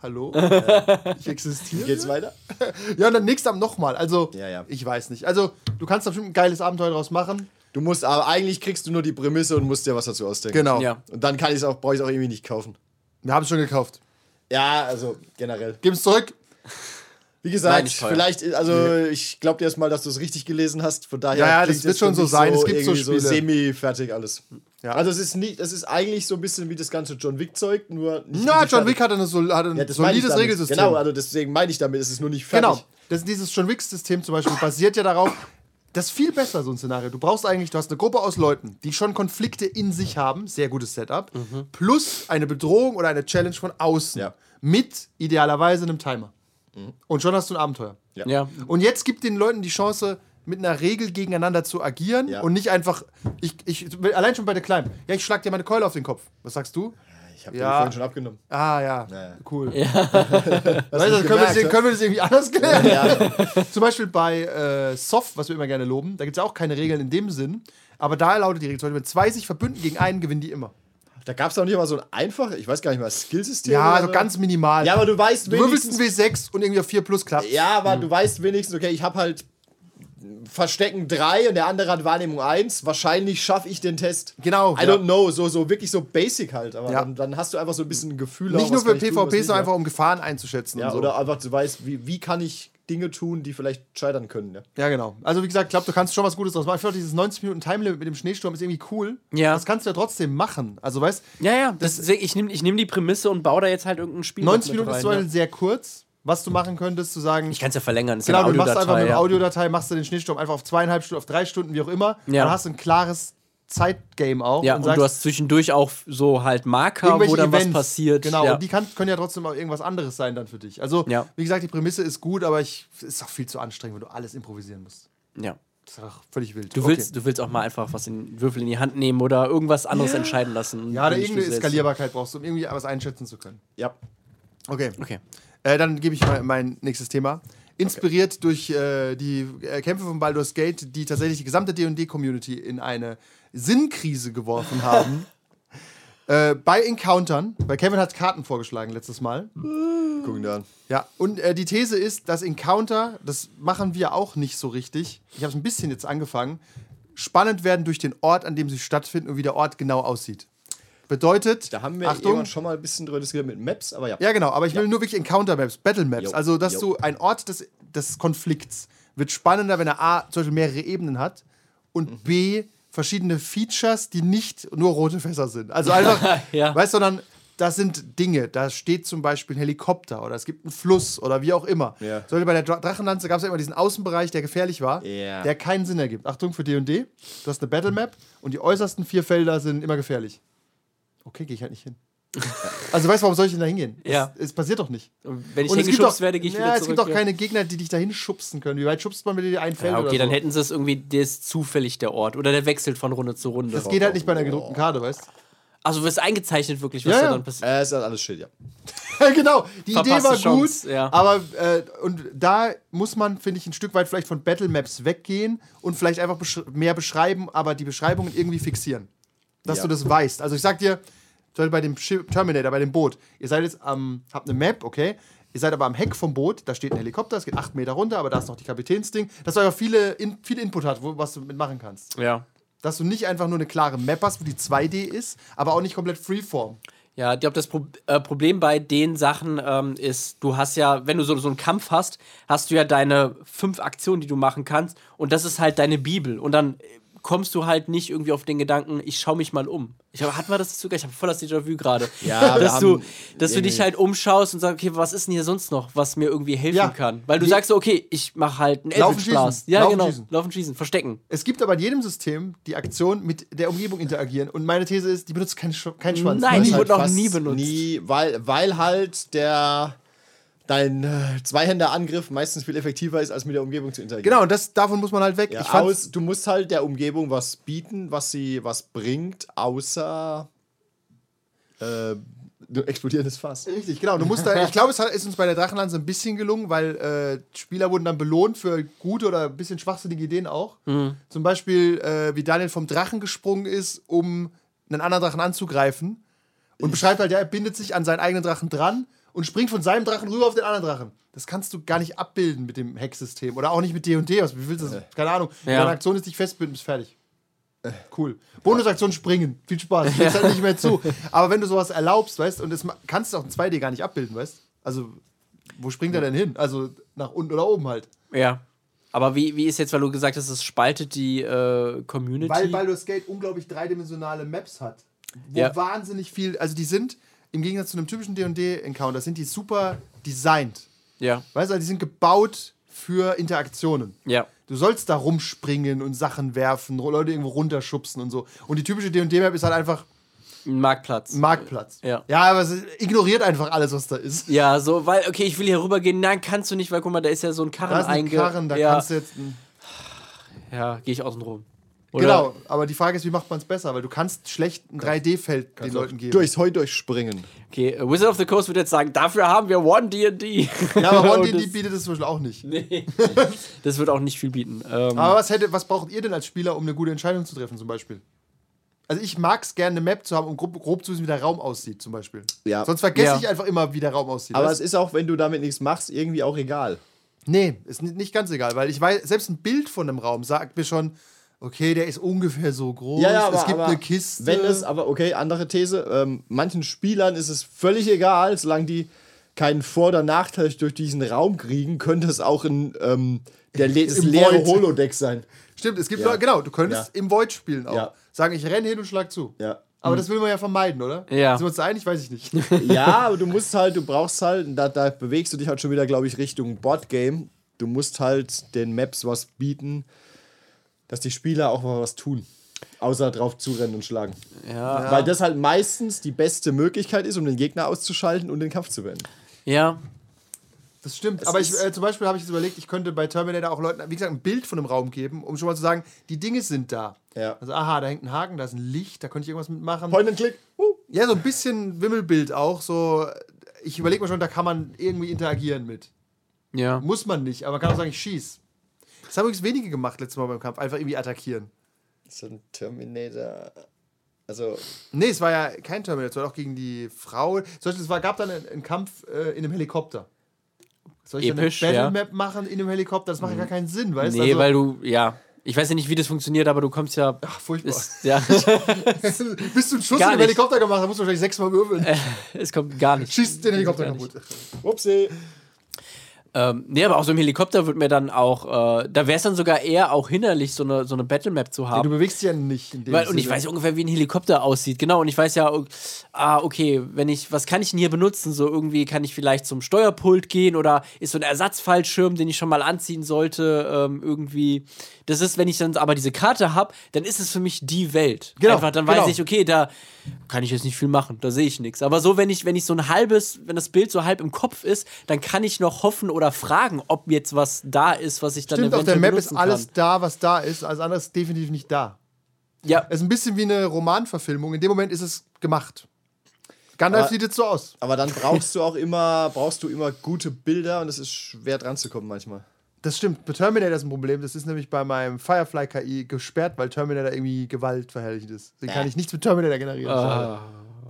Hallo? ich existiere?
Geht's weiter?
Ja, und dann nächstes Abend nochmal. Also,
Ja, ja.
ich weiß nicht. Also, du kannst da bestimmt ein geiles Abenteuer draus machen.
Du musst, aber eigentlich kriegst du nur die Prämisse und musst dir was dazu ausdenken.
Genau.
Ja.
Und dann kann ich es auch, brauche ich es auch irgendwie nicht kaufen.
Wir haben es schon gekauft.
Ja, also generell.
Gib es zurück.
Wie gesagt,
Nein,
vielleicht, also ich glaube dir erstmal, dass du es richtig gelesen hast. Von daher
Ja, ja, das wird schon so sein. Es gibt so Spiele.
semi-fertig alles.
Ja.
Also es ist nicht, es ist eigentlich so ein bisschen wie das ganze John Wick-Zeug, nur nicht
Na, John Wick hatte, eine, sol- hatte ein
ja,
solides. Regelsystem.
Genau, also deswegen meine ich damit, es ist nur nicht fertig.
Genau. Das, dieses John Wick-System zum Beispiel basiert ja darauf, das ist viel besser, so ein Szenario. Du brauchst eigentlich, du hast eine Gruppe aus Leuten, die schon Konflikte in sich haben, sehr gutes Setup, plus eine Bedrohung oder eine Challenge von außen.
Ja.
Mit idealerweise einem Timer. Und schon hast du ein Abenteuer.
ja.
Und jetzt gibt den Leuten die Chance, mit einer Regel gegeneinander zu agieren
Ja.
und nicht einfach, ich, ich, allein schon bei der Climb, ja, ich schlag dir meine Keule auf den Kopf. Was sagst du?
Ich habe
Ja.
den vorhin schon abgenommen.
Ah, ja,
Ja, ja.
cool.
Hast
Weißt du, können, wir das,
gemerkt,
können wir das irgendwie anders klären?
Ja,
Zum Beispiel bei äh, Soft, was wir immer gerne loben, da gibt es ja auch keine Regeln in dem Sinn, aber da lautet die Regel, zum Beispiel, wenn zwei sich verbünden gegen einen, gewinnen die immer.
da gab es auch nicht mal so ein einfach, ich weiß gar nicht mal, Skillsystem.
Ja, also
so.
ganz minimal.
Ja, aber du weißt
du würfelst
wenigstens.
ein W6 und irgendwie auf 4 plus klappt.
Ja, aber du weißt wenigstens, okay, ich habe halt Verstecken 3 und der andere hat Wahrnehmung 1. Wahrscheinlich schaffe ich den Test.
Genau,
I
ja.
don't know. So, so wirklich so basic halt. Aber
Ja.
dann, dann hast du einfach so ein bisschen ein Gefühl.
Nicht
auch,
nur
was
für
tun,
PvP, sondern einfach um Gefahren einzuschätzen.
Ja,
und so.
oder einfach du weißt, wie, wie kann ich Dinge tun, die vielleicht scheitern können. Ja.
Ja, genau. Also, wie gesagt, ich glaube, du kannst schon was Gutes draus machen. Ich finde auch dieses 90 Minuten Timelimit mit dem Schneesturm ist irgendwie cool.
Ja.
Das kannst du ja trotzdem machen. Also, weißt
Ja, ja, das, ich nehme ich nehm die Prämisse und baue da jetzt halt irgendein Spiel
90
mit
Minuten ist
rein,
zum Beispiel
ja.
sehr kurz. Was du machen könntest, zu sagen,
Ich kann es ja verlängern. Ist
genau,
ja
du machst einfach eine
ja.
Audiodatei, machst du den Schneesturm einfach auf zweieinhalb Stunden, auf drei Stunden, wie auch immer.
Ja.
Dann hast du ein klares Zeitgame auch.
Ja, und,
sagst,
du hast zwischendurch auch so halt Marker, wo dann was
Events.
passiert.
Genau,
ja.
und die kann, können ja trotzdem auch irgendwas anderes sein dann für dich. Also,
Ja.
wie gesagt, die Prämisse ist gut, aber ich, es ist auch viel zu anstrengend, wenn du alles improvisieren musst.
ja.
Das ist auch völlig wild.
Du willst, du willst auch mal einfach was in Würfel in die Hand nehmen oder irgendwas anderes entscheiden lassen.
Ja,
du
irgendeine
selbst.
Skalierbarkeit brauchst du, um irgendwie was einschätzen zu können.
Ja.
Okay.
Okay.
Äh, dann gebe ich mal mein nächstes Thema. Inspiriert durch äh, die äh, Kämpfe von Baldur's Gate, die tatsächlich die gesamte D&D-Community in eine Sinnkrise geworfen haben. äh, bei Encountern, weil Kevin hat Karten vorgeschlagen letztes Mal.
Gucken da an.
Ja, und äh, die These ist, dass Encounter, das machen wir auch nicht so richtig, ich habe es ein bisschen jetzt angefangen, spannend werden durch den Ort, an dem sie stattfinden und wie der Ort genau aussieht. Bedeutet,
Da haben wir
Achtung,
schon mal ein bisschen drüber diskutiert mit Maps, aber ja.
ja, genau, aber ich will nur wirklich Encounter-Maps, Battle-Maps. Also, dass
Jo.
du ein Ort des, des Konflikts wird spannender, wenn er A, zum Beispiel mehrere Ebenen hat und
Mhm.
B, verschiedene Features, die nicht nur rote Fässer sind. Also einfach,
Ja.
weißt du, sondern das sind Dinge. Da steht zum Beispiel ein Helikopter oder es gibt einen Fluss oder wie auch immer.
Ja.
Beispiel bei der Dra- Drachenlanze gab es ja immer diesen Außenbereich, der gefährlich war,
Ja.
der keinen Sinn ergibt. Achtung für D&D, du hast eine Battle-Map und die äußersten vier Felder sind immer gefährlich. Okay, gehe ich halt nicht hin. Also weißt du, warum soll ich denn da hingehen?
Ja.
Es, es passiert doch nicht.
Wenn ich
Und es
hingeschubst
doch,
werde, gehe ich
ja,
wieder
es
zurück.
gibt doch
ja.
keine Gegner, die dich dahin schubsen können. Wie weit schubst man mit dir ein Feld
Ja, okay,
oder
dann
so?
hätten sie es irgendwie, der ist zufällig der Ort. Oder der wechselt von Runde zu Runde.
Das geht halt nicht bei einer gedruckten Karte, weißt
Also wird eingezeichnet wirklich, was
Ja,
da
ja.
dann passiert.
Äh, ist halt alles Schild, ja.
du? genau, die Idee
Verpasste
war
Chance,
gut,
ja.
aber äh, und da muss man, finde ich, ein Stück weit vielleicht von Battle Maps weggehen und vielleicht einfach besch mehr beschreiben, aber die Beschreibungen irgendwie fixieren. Dass
Ja.
du das weißt. Also ich sag dir, zum Beispiel bei dem Schiff- Terminator, bei dem Boot, ihr seid jetzt am, habt eine Map, okay? Ihr seid aber am Heck vom Boot, da steht ein Helikopter, es geht acht Meter runter, aber da ist noch die Kapitänsding. Dass du einfach viele in, viel Input hat, wo, was du mitmachen kannst.
Ja.
Dass du nicht einfach nur eine klare Map hast, wo die 2D ist, aber auch nicht komplett Freeform.
Ja, ich glaube, das Pro äh, Problem bei den Sachen ähm, ist, du hast ja, wenn du so, so einen Kampf hast, hast du ja deine fünf Aktionen, die du machen kannst. Und das ist halt deine Bibel. Und dann äh, kommst du halt nicht irgendwie auf den Gedanken, ich schaue mich mal um. Ich hab, hatten wir das sogar? Ich habe voll das Déjà-vu gerade.
Ja,
dass du,
haben
dass du dich halt umschaust und sagst, okay, was ist denn hier sonst noch, was mir irgendwie helfen
Ja.
kann? Weil du
Wie-
sagst okay, ich mache halt einen
Laufen, schießen.
Ja,
Laufen,
genau.
schießen.
Laufen, schießen, verstecken.
Es gibt aber in jedem System die Aktion mit der Umgebung interagieren. Und meine These ist, die benutzt keinen, Sch keinen Schwanz.
Nein,
Die benutzt
wurde noch nie benutzt.
Nie, weil, weil halt der dein äh, Zweihänderangriff meistens viel effektiver ist, als mit der Umgebung zu interagieren.
Genau, und das, davon muss man halt weg.
Ja,
ich
aus, du musst halt der Umgebung was bieten, was sie was bringt, außer äh, explodierendes Fass.
Richtig, genau. Du musst da, ich glaube, es hat- ist uns bei der Drachenlanze ein bisschen gelungen, weil äh, Spieler wurden dann belohnt für gute oder ein bisschen schwachsinnige Ideen auch. Zum Beispiel, äh, wie Daniel vom Drachen gesprungen ist, um einen anderen Drachen anzugreifen. Und beschreibt halt, ja, er bindet sich an seinen eigenen Drachen dran und springt von seinem Drachen rüber auf den anderen Drachen. Das kannst du gar nicht abbilden mit dem Hack-System. Oder auch nicht mit D&D. Was- Wie willst du das? Keine Ahnung.
Ja.
Deine Aktion ist dich festbinden, bist fertig. Cool. Bonusaktion springen. Viel Spaß. Steht halt nicht mehr zu. Aber wenn du sowas erlaubst, weißt und das kannst du auch in 2D gar nicht abbilden, weißt Also, wo springt er denn hin? Also, nach unten oder oben halt.
Ja. Aber wie, wie ist jetzt, weil du gesagt hast, es spaltet die äh, Community?
Weil Baldur's Gate unglaublich dreidimensionale Maps hat. Wo
Ja.
wahnsinnig viel, also die sind, im Gegensatz zu einem typischen D&D-Encounter, sind die super designt.
ja.
Weißt du, also die sind gebaut für Interaktionen.
Ja.
Du sollst da rumspringen und Sachen werfen, Leute irgendwo runterschubsen und so. Und die typische D&D-Map ist halt einfach
Ein Marktplatz.
ein Marktplatz.
Ja.
Ja, aber es ignoriert einfach alles, was da ist.
Ja, so, weil, okay, ich will hier rübergehen. Nein, kannst du nicht, weil guck mal, da ist ja so ein Karren
Da ist ein
einge...
Karren, da
ja,
kannst du jetzt.
Ja, gehe ich außen rum. Oder-
Genau, aber die Frage ist, wie macht man es besser? Weil du kannst schlecht ein 3D-Feld den Leuten geben.
Durchs Heu durchspringen.
Okay, äh, Wizard of the Coast würde jetzt sagen, dafür haben wir One D&D.
Ja, aber One D&D bietet es zum Beispiel auch nicht.
Nee. das wird auch nicht viel bieten. Ähm,
Aber was, hätte, was braucht ihr denn als Spieler, um eine gute Entscheidung zu treffen, zum Beispiel? Also ich mag es gerne, eine Map zu haben, um grob, grob zu wissen, wie der Raum aussieht, zum Beispiel.
Ja.
Sonst vergesse
Ja.
ich einfach immer, wie der Raum aussieht.
Aber
weißt
es ist auch, wenn du damit nichts machst, irgendwie auch egal.
Nee, ist ni- nicht ganz egal, weil ich weiß, selbst ein Bild von einem Raum sagt mir schon, okay, der ist ungefähr so groß. es gibt eine Kiste.
Wenn es, aber okay, andere These. Ähm, manchen Spielern ist es völlig egal, solange die keinen Vor- oder Nachteil durch diesen Raum kriegen, könnte es auch ein, ähm, der le das leere
Void.
Holodeck sein.
Stimmt, es gibt
Ja.
Leute- genau, du könntest
Ja.
im Void spielen auch.
Ja.
Sagen, ich renne hin und schlag zu.
Ja.
Aber das will man ja vermeiden, oder?
Ja.
Sind wir uns einig? Weiß ich nicht.
ja, aber du musst halt, du brauchst halt, da, da bewegst du dich halt schon wieder, glaube ich, Richtung Boardgame. Du musst halt den Maps was bieten, dass die Spieler auch mal was tun. Außer drauf zurennen und schlagen.
Ja.
Weil das halt meistens die beste Möglichkeit ist, um den Gegner auszuschalten und den Kampf zu beenden.
Ja.
Das stimmt. Aber ich, äh, zum Beispiel habe ich jetzt überlegt, ich könnte bei Terminator auch Leuten, wie gesagt, ein Bild von einem Raum geben, um schon mal zu sagen, die Dinge sind da.
Ja.
Also, aha, da hängt ein Haken, da ist ein Licht, da könnte ich irgendwas mitmachen.
Point and Click. Uh.
Ja, so ein bisschen Wimmelbild auch. So, ich überlege mir schon, da kann man irgendwie interagieren mit.
Ja.
Muss man nicht, aber man kann auch sagen, ich schieß. Das haben übrigens wenige gemacht letztes Mal beim Kampf, einfach irgendwie attackieren.
So ein Terminator. Also,
Nee, es war ja kein Terminator, es war auch gegen die Frau. Zum Beispiel, es war, gab dann einen, einen Kampf äh, in einem Helikopter. Soll ich
Episch,
dann eine
ja. Mhm.
Battle Map machen in einem Helikopter? Das macht ja gar keinen Sinn, weißt du?
Nee,
Also-
weil du, ja. Ich weiß ja nicht, wie das funktioniert, aber du kommst ja.
Ach, furchtbar.
Ist, ja.
Bist du einen Schuss
Gar
in den. Helikopter gemacht, dann musst du wahrscheinlich sechsmal würfeln.
es kommt gar nicht.
Schießt den Helikopter kaputt.
upsie.
Ähm, nee, aber auch so im Helikopter wird mir dann auch, äh, da wäre es dann sogar eher auch hinderlich, so eine, so eine Battlemap zu
Ja,
haben.
du bewegst dich ja nicht in dem
Weil, und ich weiß ja ungefähr, wie ein Helikopter aussieht. Genau, und ich weiß ja, o- ah, okay, wenn ich, was kann ich denn hier benutzen? So irgendwie kann ich vielleicht zum Steuerpult gehen oder ist so ein Ersatzfallschirm, den ich schon mal anziehen sollte, ähm, irgendwie. Das ist, wenn ich dann aber diese Karte habe, dann ist es für mich die Welt.
Genau,
Einfach, dann
genau.
weiß ich, okay, da kann ich jetzt nicht viel machen, da sehe ich nichts. Aber so, wenn ich, wenn ich so ein halbes, wenn das Bild so halb im Kopf ist, dann kann ich noch hoffen oder fragen, ob jetzt was da ist, was ich dann
Stimmt, auf der
eventuell
Map ist alles
kann.
da, was da ist. Alles andere ist definitiv nicht da.
Ja,
Es ist ein bisschen wie eine Romanverfilmung. In dem Moment ist es gemacht. Gandalf
Aber-
sieht jetzt so aus.
Aber dann brauchst du auch immer, brauchst du immer gute Bilder und es ist schwer dran zu kommen manchmal.
Das stimmt. Bei Terminator ist ein Problem. Das ist nämlich bei meinem Firefly KI gesperrt, weil Terminator irgendwie Gewalt verherrlicht ist. Den kann ich nichts mit Terminator generieren. Schade.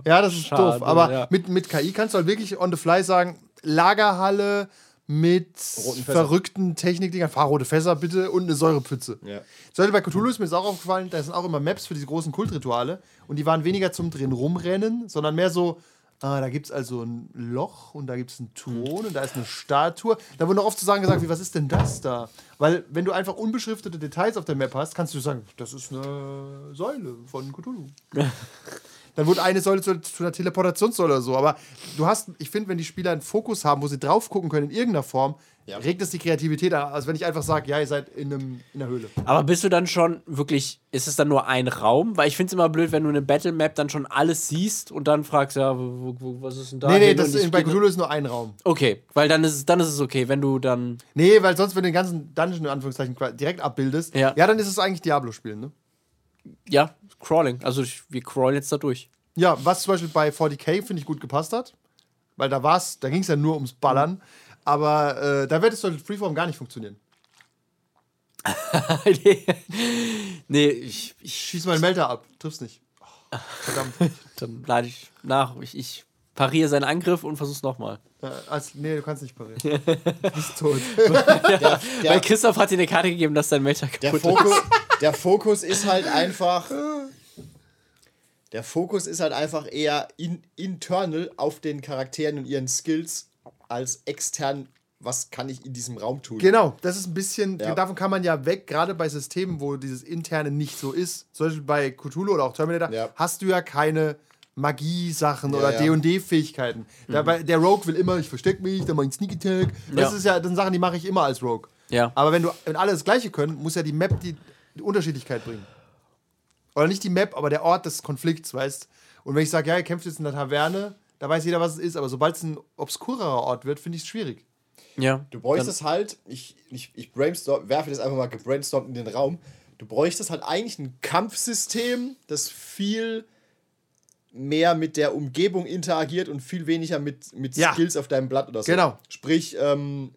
Ja, das ist
Schade,
doof. Aber
ja.
mit, mit KI kannst du halt wirklich on the fly sagen: Lagerhalle mit verrückten Technikdingern, fahrrote Fässer bitte und eine Säurepfütze.
Ja.
Beispiel bei Cthulhu ist mir das auch aufgefallen, da sind auch immer Maps für diese großen Kultrituale und die waren weniger zum drin rumrennen, sondern mehr so, ah, da gibt es also ein Loch und da gibt es einen Thron und da ist eine Statue. Da wurden auch oft zu sagen gesagt, wie, was ist denn das da? Weil wenn du einfach unbeschriftete Details auf der Map hast, kannst du sagen, das ist eine Säule von Cthulhu. Dann wurde eine Säule zu, zu einer Teleportationssäule oder so. Aber du hast, ich finde, wenn die Spieler einen Fokus haben, wo sie drauf gucken können in irgendeiner Form,
Ja.
regt es die Kreativität an. Also wenn ich einfach sage, ja, ihr seid in, einem, in einer Höhle.
Aber bist du dann schon wirklich, ist es dann nur ein Raum? Weil ich finde es immer blöd, wenn du eine Battle Map dann schon alles siehst und dann fragst, ja, wo, wo, was ist denn da?
Nee, nee, das ist, bei Cthulhu ist nur ein Raum.
Okay, weil dann ist, es, dann ist es okay, wenn du dann.
Nee, weil sonst, wenn du den ganzen Dungeon in Anführungszeichen direkt abbildest,
Ja.
ja, dann ist es eigentlich Diablo-Spielen, ne?
Ja, Crawling. Also ich, wir crawlen jetzt da durch.
Ja, was zum Beispiel bei 40k, finde ich, gut gepasst hat. Weil da war's, da ging es ja nur ums Ballern. Aber äh, da wird es doch Freeform gar nicht funktionieren.
nee, nee ich, ich,
Schieß mal einen Melter ab, triffst nicht. Oh, verdammt.
dann lade ich nach. Ich, ich pariere seinen Angriff und versuch's nochmal.
äh, als, nee, du kannst nicht parieren. du bist tot.
Der,
Weil Christoph hat dir eine Karte gegeben, dass dein Melter
der,
kaputt
Fokus, der Fokus ist halt einfach. Der Fokus ist halt einfach eher in, internal auf den Charakteren und ihren Skills als extern, was kann ich in diesem Raum tun.
Genau, das ist ein bisschen,
Ja.
davon kann man ja weg, gerade bei Systemen, wo dieses Interne nicht so ist. Zum Beispiel bei Cthulhu oder auch Terminator,
Ja.
hast du ja keine Magie-Sachen oder
ja.
D&D-Fähigkeiten. Dabei Der Rogue will immer, ich versteck mich, dann mach ich einen Sneak Attack. Das
Ja.
ist ja, das sind Sachen, die mache ich immer als Rogue.
Ja.
Aber wenn du, wenn alle das Gleiche können, muss ja die Map die, die Unterschiedlichkeit bringen. Oder nicht die Map, aber der Ort des Konflikts, weißt Und wenn ich sage, ja, ihr kämpft jetzt in der Taverne, da weiß jeder, was es ist, aber sobald es ein obskurerer Ort wird, finde ich es schwierig.
Ja.
Du bräuchtest halt, ich, ich, ich brainstorm, werfe das einfach mal gebrainstormt in den Raum. Du bräuchtest halt eigentlich ein Kampfsystem, das viel mehr mit der Umgebung interagiert und viel weniger mit, mit
Ja.
Skills auf deinem Blatt oder so.
Genau.
Sprich, ähm,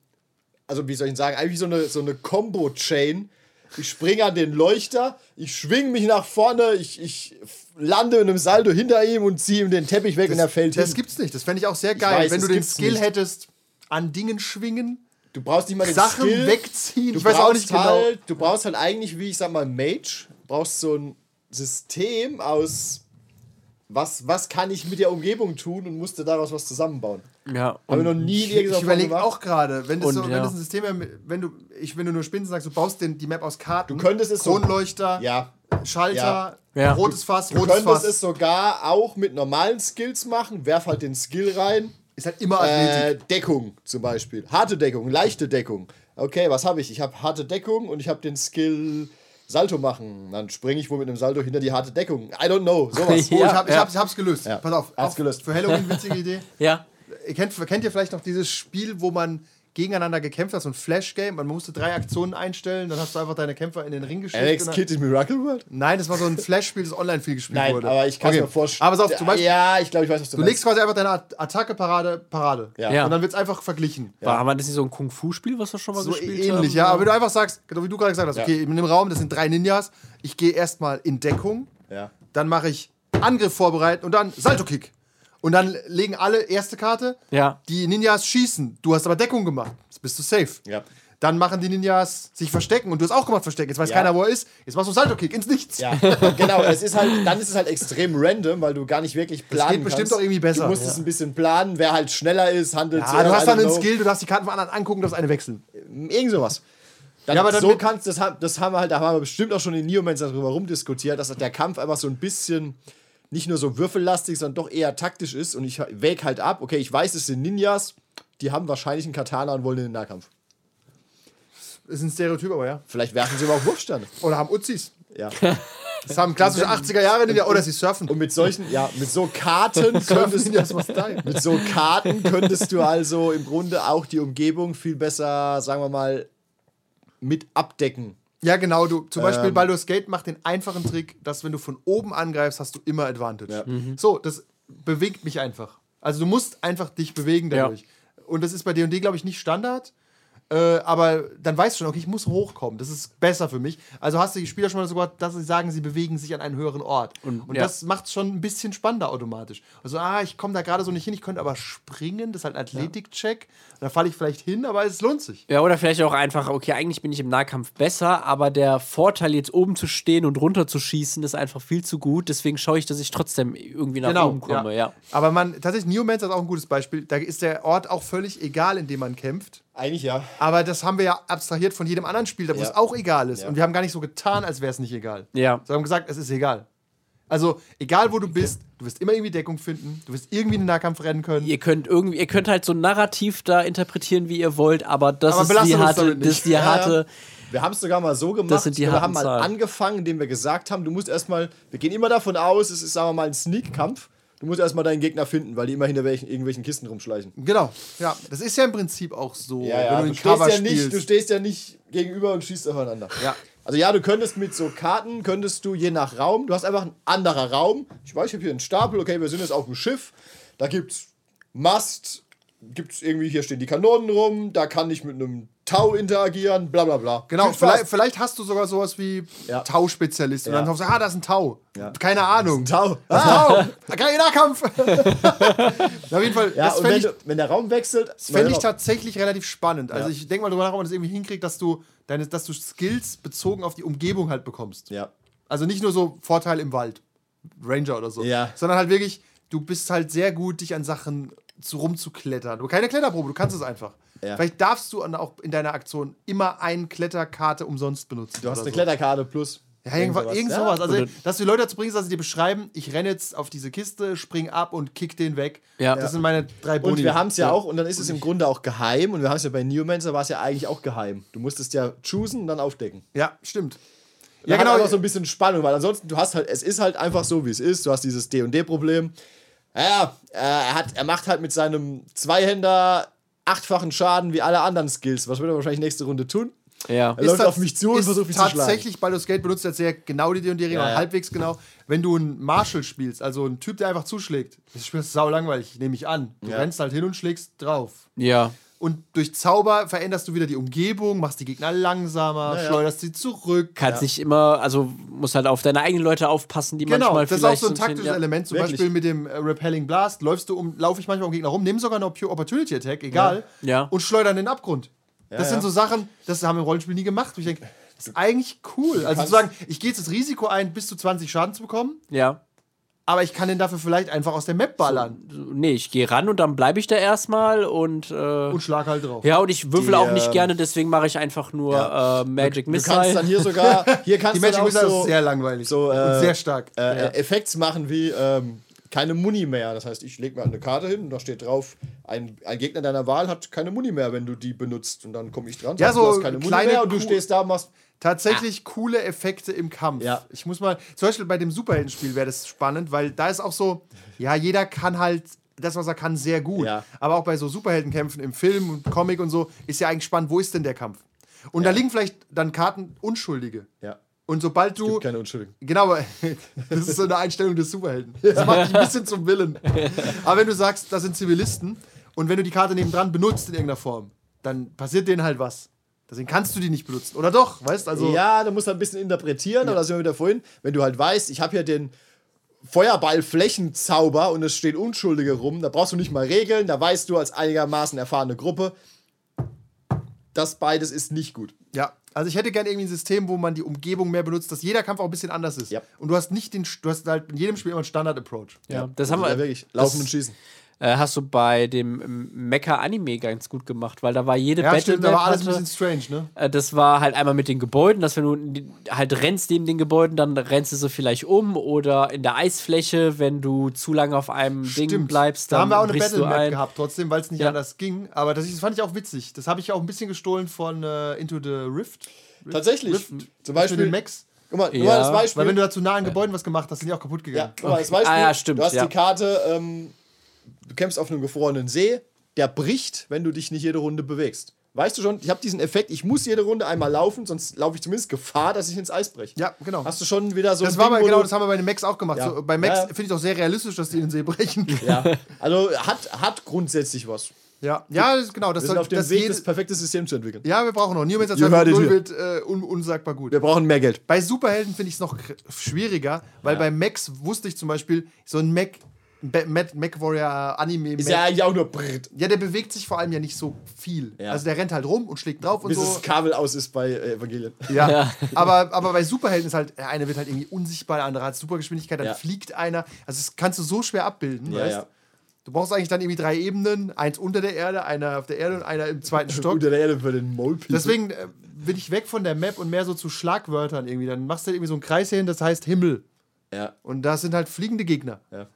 also wie soll ich sagen, eigentlich so eine, so eine Combo-Chain. Ich springe an den Leuchter, ich schwing mich nach vorne, ich, ich lande in einem Saldo hinter ihm und ziehe ihm den Teppich weg und er fällt
Das
hin.
gibt's nicht. Das fände ich auch sehr geil.
weiß,
Wenn du den Skill
nicht.
hättest, an Dingen schwingen,
du brauchst nicht mal den
Sachen
Skill.
wegziehen.
Du
Ich weiß auch nicht
brauchst
genau.
halt, Du brauchst halt eigentlich, wie ich sag mal, Mage, brauchst so ein System aus, was, was kann ich mit der Umgebung tun und musste daraus was zusammenbauen.
Ja,
Haben wir noch
und
nie
Ich, ich überlege auch gerade, wenn, das
Und,
so, wenn
ja.
das ein System wäre, wenn du, ich, wenn du nur Spinsen sagst, du baust den, die Map aus Karten,
Du könntest es so-
Kronleuchter,
Ja.
Schalter,
Ja. Ja.
rotes Fass,
Du
rotes
könntest
Fass.
es sogar auch mit normalen Skills machen. Werf halt den Skill rein.
ist halt immer Athletik.
Äh, Deckung zum Beispiel. Harte Deckung, leichte Deckung. Okay, was habe ich? Ich habe harte Deckung und ich habe den Skill Salto machen. Dann springe ich wohl mit einem Salto hinter die harte Deckung. I don't know. Sowas.
oh, ich,
Ja,
hab, ich,
ja.
hab, ich hab's gelöst.
Ja.
Pass auf. Auf
gelöst.
Für Halloween witzige Idee.
ja.
Ihr kennt, kennt ihr vielleicht noch dieses Spiel, wo man gegeneinander gekämpft hat, so ein Flash-Game, man musste drei Aktionen einstellen, dann hast du einfach deine Kämpfer in den Ring geschickt.
Alex Kidd in Miracle World?
Nein, das war so ein Flash-Spiel, das online viel gespielt
Nein,
wurde.
aber ich kann es
Okay.
mir vorstellen.
Aber pass auf, zum Beispiel,
Ja, ich glaube, ich weiß, was du,
du legst quasi einfach deine At- Attacke, Parade, Parade.
Ja.
Ja.
Und dann wird es einfach verglichen.
War, war das nicht so ein Kung-Fu-Spiel, was wir schon mal
So
gespielt
ähnlich,
haben?
ja. Aber wenn du einfach sagst, genau wie du gerade gesagt hast,
Ja.
okay, in dem Raum, das sind drei Ninjas, ich gehe erstmal in Deckung,
Ja.
dann mache ich Angriff vorbereiten und dann Salto-Kick. Und dann legen alle erste Karte,
Ja.
die Ninjas schießen. Du hast aber Deckung gemacht. Jetzt bist du safe.
Ja.
Dann machen die Ninjas sich verstecken und du hast auch gemacht verstecken. Jetzt weiß
Ja.
keiner, wo er ist. Jetzt machst du Salto-Kick ins Nichts.
Ja, genau. Es ist halt, dann ist es halt extrem random, weil du gar nicht wirklich planen
geht bestimmt
kannst.
auch irgendwie besser.
Du musst
Ja.
es ein bisschen planen, wer halt schneller ist, handelt
Ja, du hast dann einen
know.
Skill, du darfst die Karten von anderen angucken, darfst eine wechseln.
Irgend sowas. Dann,
Ja, aber dann
so kannst das, haben- das haben wir halt, da haben wir bestimmt auch schon in Neomancer darüber rumdiskutiert, dass der Kampf einfach so ein bisschen nicht nur so würfellastig, sondern doch eher taktisch ist. Und ich wäg halt ab, okay, ich weiß, es sind Ninjas, die haben wahrscheinlich einen Katana und wollen in den Nahkampf.
Ist ein Stereotyp, aber ja.
Vielleicht werfen sie aber auch Wurfsterne.
Oder haben Uzis.
Ja.
Das haben klassische 80er Jahre Ninja. Oder sie surfen.
Und mit solchen, ja, mit so Karten könntest
Style.
Mit so Karten könntest du also im Grunde auch die Umgebung viel besser, sagen wir mal, mit abdecken.
Ja, genau. Du, zum Beispiel
Ähm.
Baldur's Gate macht den einfachen Trick, dass wenn du von oben angreifst, hast du immer Advantage.
Ja.
So, das bewegt mich einfach. Also du musst einfach dich bewegen dadurch. Und das ist bei D&D, glaube ich, nicht Standard. Äh, aber dann weißt du schon, okay, ich muss hochkommen. Das ist besser für mich. Also hast du die Spieler schon mal sogar, dass sie sagen, sie bewegen sich an einen höheren Ort. Und,
ja.
das macht es schon ein bisschen spannender automatisch. Also, ah, ich komme da gerade so nicht hin, ich könnte aber springen, das ist halt ein Athletik-Check. Da falle ich vielleicht hin, aber es lohnt sich.
Ja, oder vielleicht auch einfach, okay, eigentlich bin ich im Nahkampf besser, aber der Vorteil, jetzt oben zu stehen und runter zu schießen, ist einfach viel zu gut. Deswegen schaue ich, dass ich trotzdem irgendwie nach oben komme, ja.
Aber man, tatsächlich, Neomancer ist auch ein gutes Beispiel. Da ist der Ort auch völlig egal, in dem man kämpft.
Eigentlich ja.
Aber das haben wir ja abstrahiert von jedem anderen Spiel, da wo
Ja.
es auch egal ist.
Ja.
Und wir haben gar nicht so getan, als wäre es nicht egal.
Ja.
Sondern haben gesagt, es ist egal. Also, egal wo du bist, du wirst immer irgendwie Deckung finden, du wirst irgendwie in den Nahkampf rennen können.
Ihr könnt irgendwie, ihr könnt halt so Narrativ da interpretieren, wie ihr wollt, aber das
Aber
ist
belastet
die harte, das
nicht.
ist die
Ja,
harte.
Wir haben es sogar mal so gemacht.
Das sind die
wir haben mal
Zahlen.
angefangen, indem wir gesagt haben, du musst erstmal, wir gehen immer davon aus, es ist, sagen wir mal, ein Sneak-Kampf. Du musst erstmal deinen Gegner finden, weil die immer hinter welchen, irgendwelchen Kisten rumschleichen.
Genau, ja. Das ist ja im Prinzip auch so,
Ja, ja,
wenn du
du, stehst ja nicht, du stehst ja nicht gegenüber und schießt aufeinander.
Ja.
Also ja, du könntest mit so Karten, könntest du je nach Raum, du hast einfach ein anderer Raum. Ich weiß, ich habe hier einen Stapel, okay, wir sind jetzt auf dem Schiff. Da gibt's Mast, gibt's irgendwie, hier stehen die Kanonen rum, da kann ich mit einem Tau interagieren, bla bla bla.
Genau, vielleicht, vielleicht hast du sogar sowas wie
Ja.
Tau-Spezialist. Und
Ja.
dann hoffst du, ah, da ist ein Tau.
Ja.
Keine Ahnung.
Tau.
Ah, Tau! Kein Nahkampf! Auf jeden Fall,
Ja,
das fände
wenn,
ich,
du, wenn der Raum wechselt,
das fänd ich tatsächlich relativ spannend. Also ich denke mal drüber nach, ob man das irgendwie hinkriegt, dass du, deine, dass du Skills bezogen auf die Umgebung halt bekommst.
Ja.
Also nicht nur so Vorteil im Wald, Ranger oder so,
Ja.
sondern halt wirklich, du bist halt sehr gut, dich an Sachen zu, rumzuklettern. Du keine Kletterprobe, du kannst es einfach.
Ja.
Vielleicht darfst du auch in deiner Aktion immer eine Kletterkarte umsonst benutzen.
Du hast eine
so.
Kletterkarte plus.
Ja, irgendwas, irgend sowas. Also,
Oder-
dass du die Leute dazu bringst, dass sie dir beschreiben, ich renne jetzt auf diese Kiste, spring ab und kick den weg.
Ja.
Das sind meine drei Boni.
Und wir haben es ja auch, und dann ist es im Grunde auch geheim. Und wir haben es ja bei Neomancer, war es ja eigentlich auch geheim. Du musstest ja choosen und dann aufdecken.
Ja, stimmt.
Ja,
Ja,
genau.
genau.
Einfach so ein bisschen Spannung, weil ansonsten, du hast halt, es ist halt einfach so, wie es ist. Du hast dieses D&D-Problem. Ja, äh, er, hat, er macht halt mit seinem Zweihänder achtfachen Schaden wie alle anderen Skills. Was wird er wahrscheinlich nächste Runde tun?
Ja.
Er läuft auf mich zu und
ist
versucht mich zu schlagen.
Tatsächlich, Baldur's Gate benutzt jetzt sehr genau die D&D-Regeln,
Ja,
und
ja.
halbwegs genau. Wenn du einen Marshal spielst, also einen Typ, der einfach zuschlägt, das Spiel ist sau langweilig, nehme ich an. Du
Ja.
rennst halt hin und schlägst drauf.
Ja.
Und durch Zauber veränderst du wieder die Umgebung, machst die Gegner langsamer,
Ja, ja.
schleuderst sie zurück.
Kannst nicht immer, also musst halt auf deine eigenen Leute aufpassen, die
Genau,
manchmal
das ist auch
vielleicht
so ein taktisches
ja.
Element. Zum
Wirklich.
Beispiel mit dem äh, Repelling Blast läufst du um, laufe ich manchmal um Gegner rum, nimm sogar noch Pure Opportunity Attack, egal,
Ja. Ja.
und schleudern in den Abgrund. Das
ja.
sind so Sachen, das haben wir im Rollenspiel nie gemacht. Und ich denke, das ist eigentlich cool. Also zu sagen, ich gehe jetzt das Risiko ein, bis zu 20 Schaden zu bekommen,
Ja.
Aber ich kann den dafür vielleicht einfach aus der Map ballern
Nee, ich gehe ran und dann bleibe ich da erstmal und. Äh,
und schlag halt drauf.
ja, und ich würfel
Die,
auch nicht
ähm,
gerne, deswegen mache ich einfach nur äh, Magic
Du kannst
Missile.
dann hier sogar, hier kannst
Die
du
Magic Missile
so,
ist sehr langweilig
so, äh,
und sehr stark.
äh, Effekts machen wie ähm, keine Muni mehr. Das heißt, ich lege mir eine Karte hin und da steht drauf, ein, ein Gegner deiner Wahl hat keine Muni mehr, wenn du die benutzt. Und dann komme ich dran,
Ja,
sag,
so
du hast keine Muni mehr und du stehst da und machst.
Tatsächlich coole Effekte im Kampf.
Ja.
Ich muss mal, zum Beispiel bei dem Superheldenspiel wäre das spannend, weil da ist auch so, ja, jeder kann halt das, was er kann, sehr gut.
Ja.
Aber auch bei so Superheldenkämpfen im Film und Comic und so ist ja eigentlich spannend, wo ist denn der Kampf? Und da liegen vielleicht dann Karten Unschuldige.
Ja.
Und sobald du.
Keine Unschuldigen.
Genau, aber das ist so eine Einstellung des Superhelden. Das macht dich ein bisschen zum Willen. Aber wenn du sagst, das sind Zivilisten und wenn du die Karte nebendran benutzt in irgendeiner Form, dann passiert denen halt was. Deswegen kannst du die nicht benutzen. Oder doch, weißt also.
ja, du musst ein bisschen interpretieren, aber das sind wir wieder vorhin. Wenn du halt weißt, ich habe hier den Feuerball-Flächenzauber und es stehen Unschuldige rum, da brauchst du nicht mal Regeln, da weißt du als einigermaßen erfahrene Gruppe, das beides ist nicht gut.
Ja, also ich hätte gerne irgendwie ein System, wo man die Umgebung mehr benutzt, dass jeder Kampf auch ein bisschen anders ist.
Ja.
Und du hast nicht den, du hast halt in jedem Spiel immer einen Standard-Approach.
ja, das haben
Also
wir.
da wirklich laufen
das,
und schießen.
Äh, hast du bei dem Mecha-Anime ganz gut gemacht, weil da war jede
Ja,
Battle
stimmt, aber alles ein
hatte,
bisschen strange, ne?
äh, das war halt einmal mit den Gebäuden, dass wenn du halt rennst neben den Gebäuden, dann rennst du so vielleicht um oder in der Eisfläche, wenn du zu lange auf einem Ding bleibst, dann
da haben wir auch eine
brichst du
Battle-Map
ein.
gehabt, trotzdem, weil es nicht
Ja.
anders ging. Aber das, das fand ich auch witzig. Das habe ich auch ein bisschen gestohlen von äh, Into the Rift. Rift
Tatsächlich.
Rift,
Zum
Zum
Beispiel-
den Max.
Guck mal,
Ja,
mal das Beispiel.
Weil wenn du da zu nah an Gebäuden was gemacht hast, sind die auch kaputt gegangen.
Ja, guck mal, das Beispiel.
Ah, ja, stimmt,
Du hast
ja.
die Karte, ähm, du kämpfst auf einem gefrorenen See, der bricht, wenn du dich nicht jede Runde bewegst. Weißt du schon, ich habe diesen Effekt, ich muss jede Runde einmal laufen, sonst laufe ich zumindest Gefahr, dass ich ins Eis breche.
Ja, genau.
Hast du schon wieder so
das
ein
war
Ding,
mal, genau, das haben wir bei den Max auch gemacht.
Ja.
So, bei Max
Ja.
finde ich auch sehr realistisch, dass die in den See brechen.
Ja, also hat, hat grundsätzlich was.
Ja, ja genau. Das
Wir
soll,
sind auf dem
das
Weg, das perfekte System zu entwickeln.
ja, wir brauchen noch. New 2.0
here.
wird äh, un unsagbar gut.
Wir brauchen mehr Geld.
Bei Superhelden finde ich es noch schwieriger, weil bei Max wusste ich zum Beispiel, so ein Mac, Ba- Mac, Mac Warrior Anime.
Ist ja eigentlich auch nur Brrrt,
ja, der bewegt sich vor allem ja nicht so viel.
Ja.
Also der rennt halt rum und schlägt drauf und
bis
so.
das Kabel aus ist bei äh, Evangelien.
Ja. Aber, aber bei Superhelden ist halt, der eine wird halt irgendwie unsichtbar, der andere hat Supergeschwindigkeit, dann
Ja.
fliegt einer. Also das kannst du so schwer abbilden,
Ja,
weißt
ja.
Du brauchst eigentlich dann irgendwie drei Ebenen, eins unter der Erde, einer auf der Erde und einer im zweiten Stock.
Unter der Erde für den Mole
Deswegen äh, bin ich weg von der Map und mehr so zu Schlagwörtern irgendwie. Dann machst du irgendwie so einen Kreis hin, das heißt Himmel.
Ja,
Und das sind halt fliegende Gegner.
ja.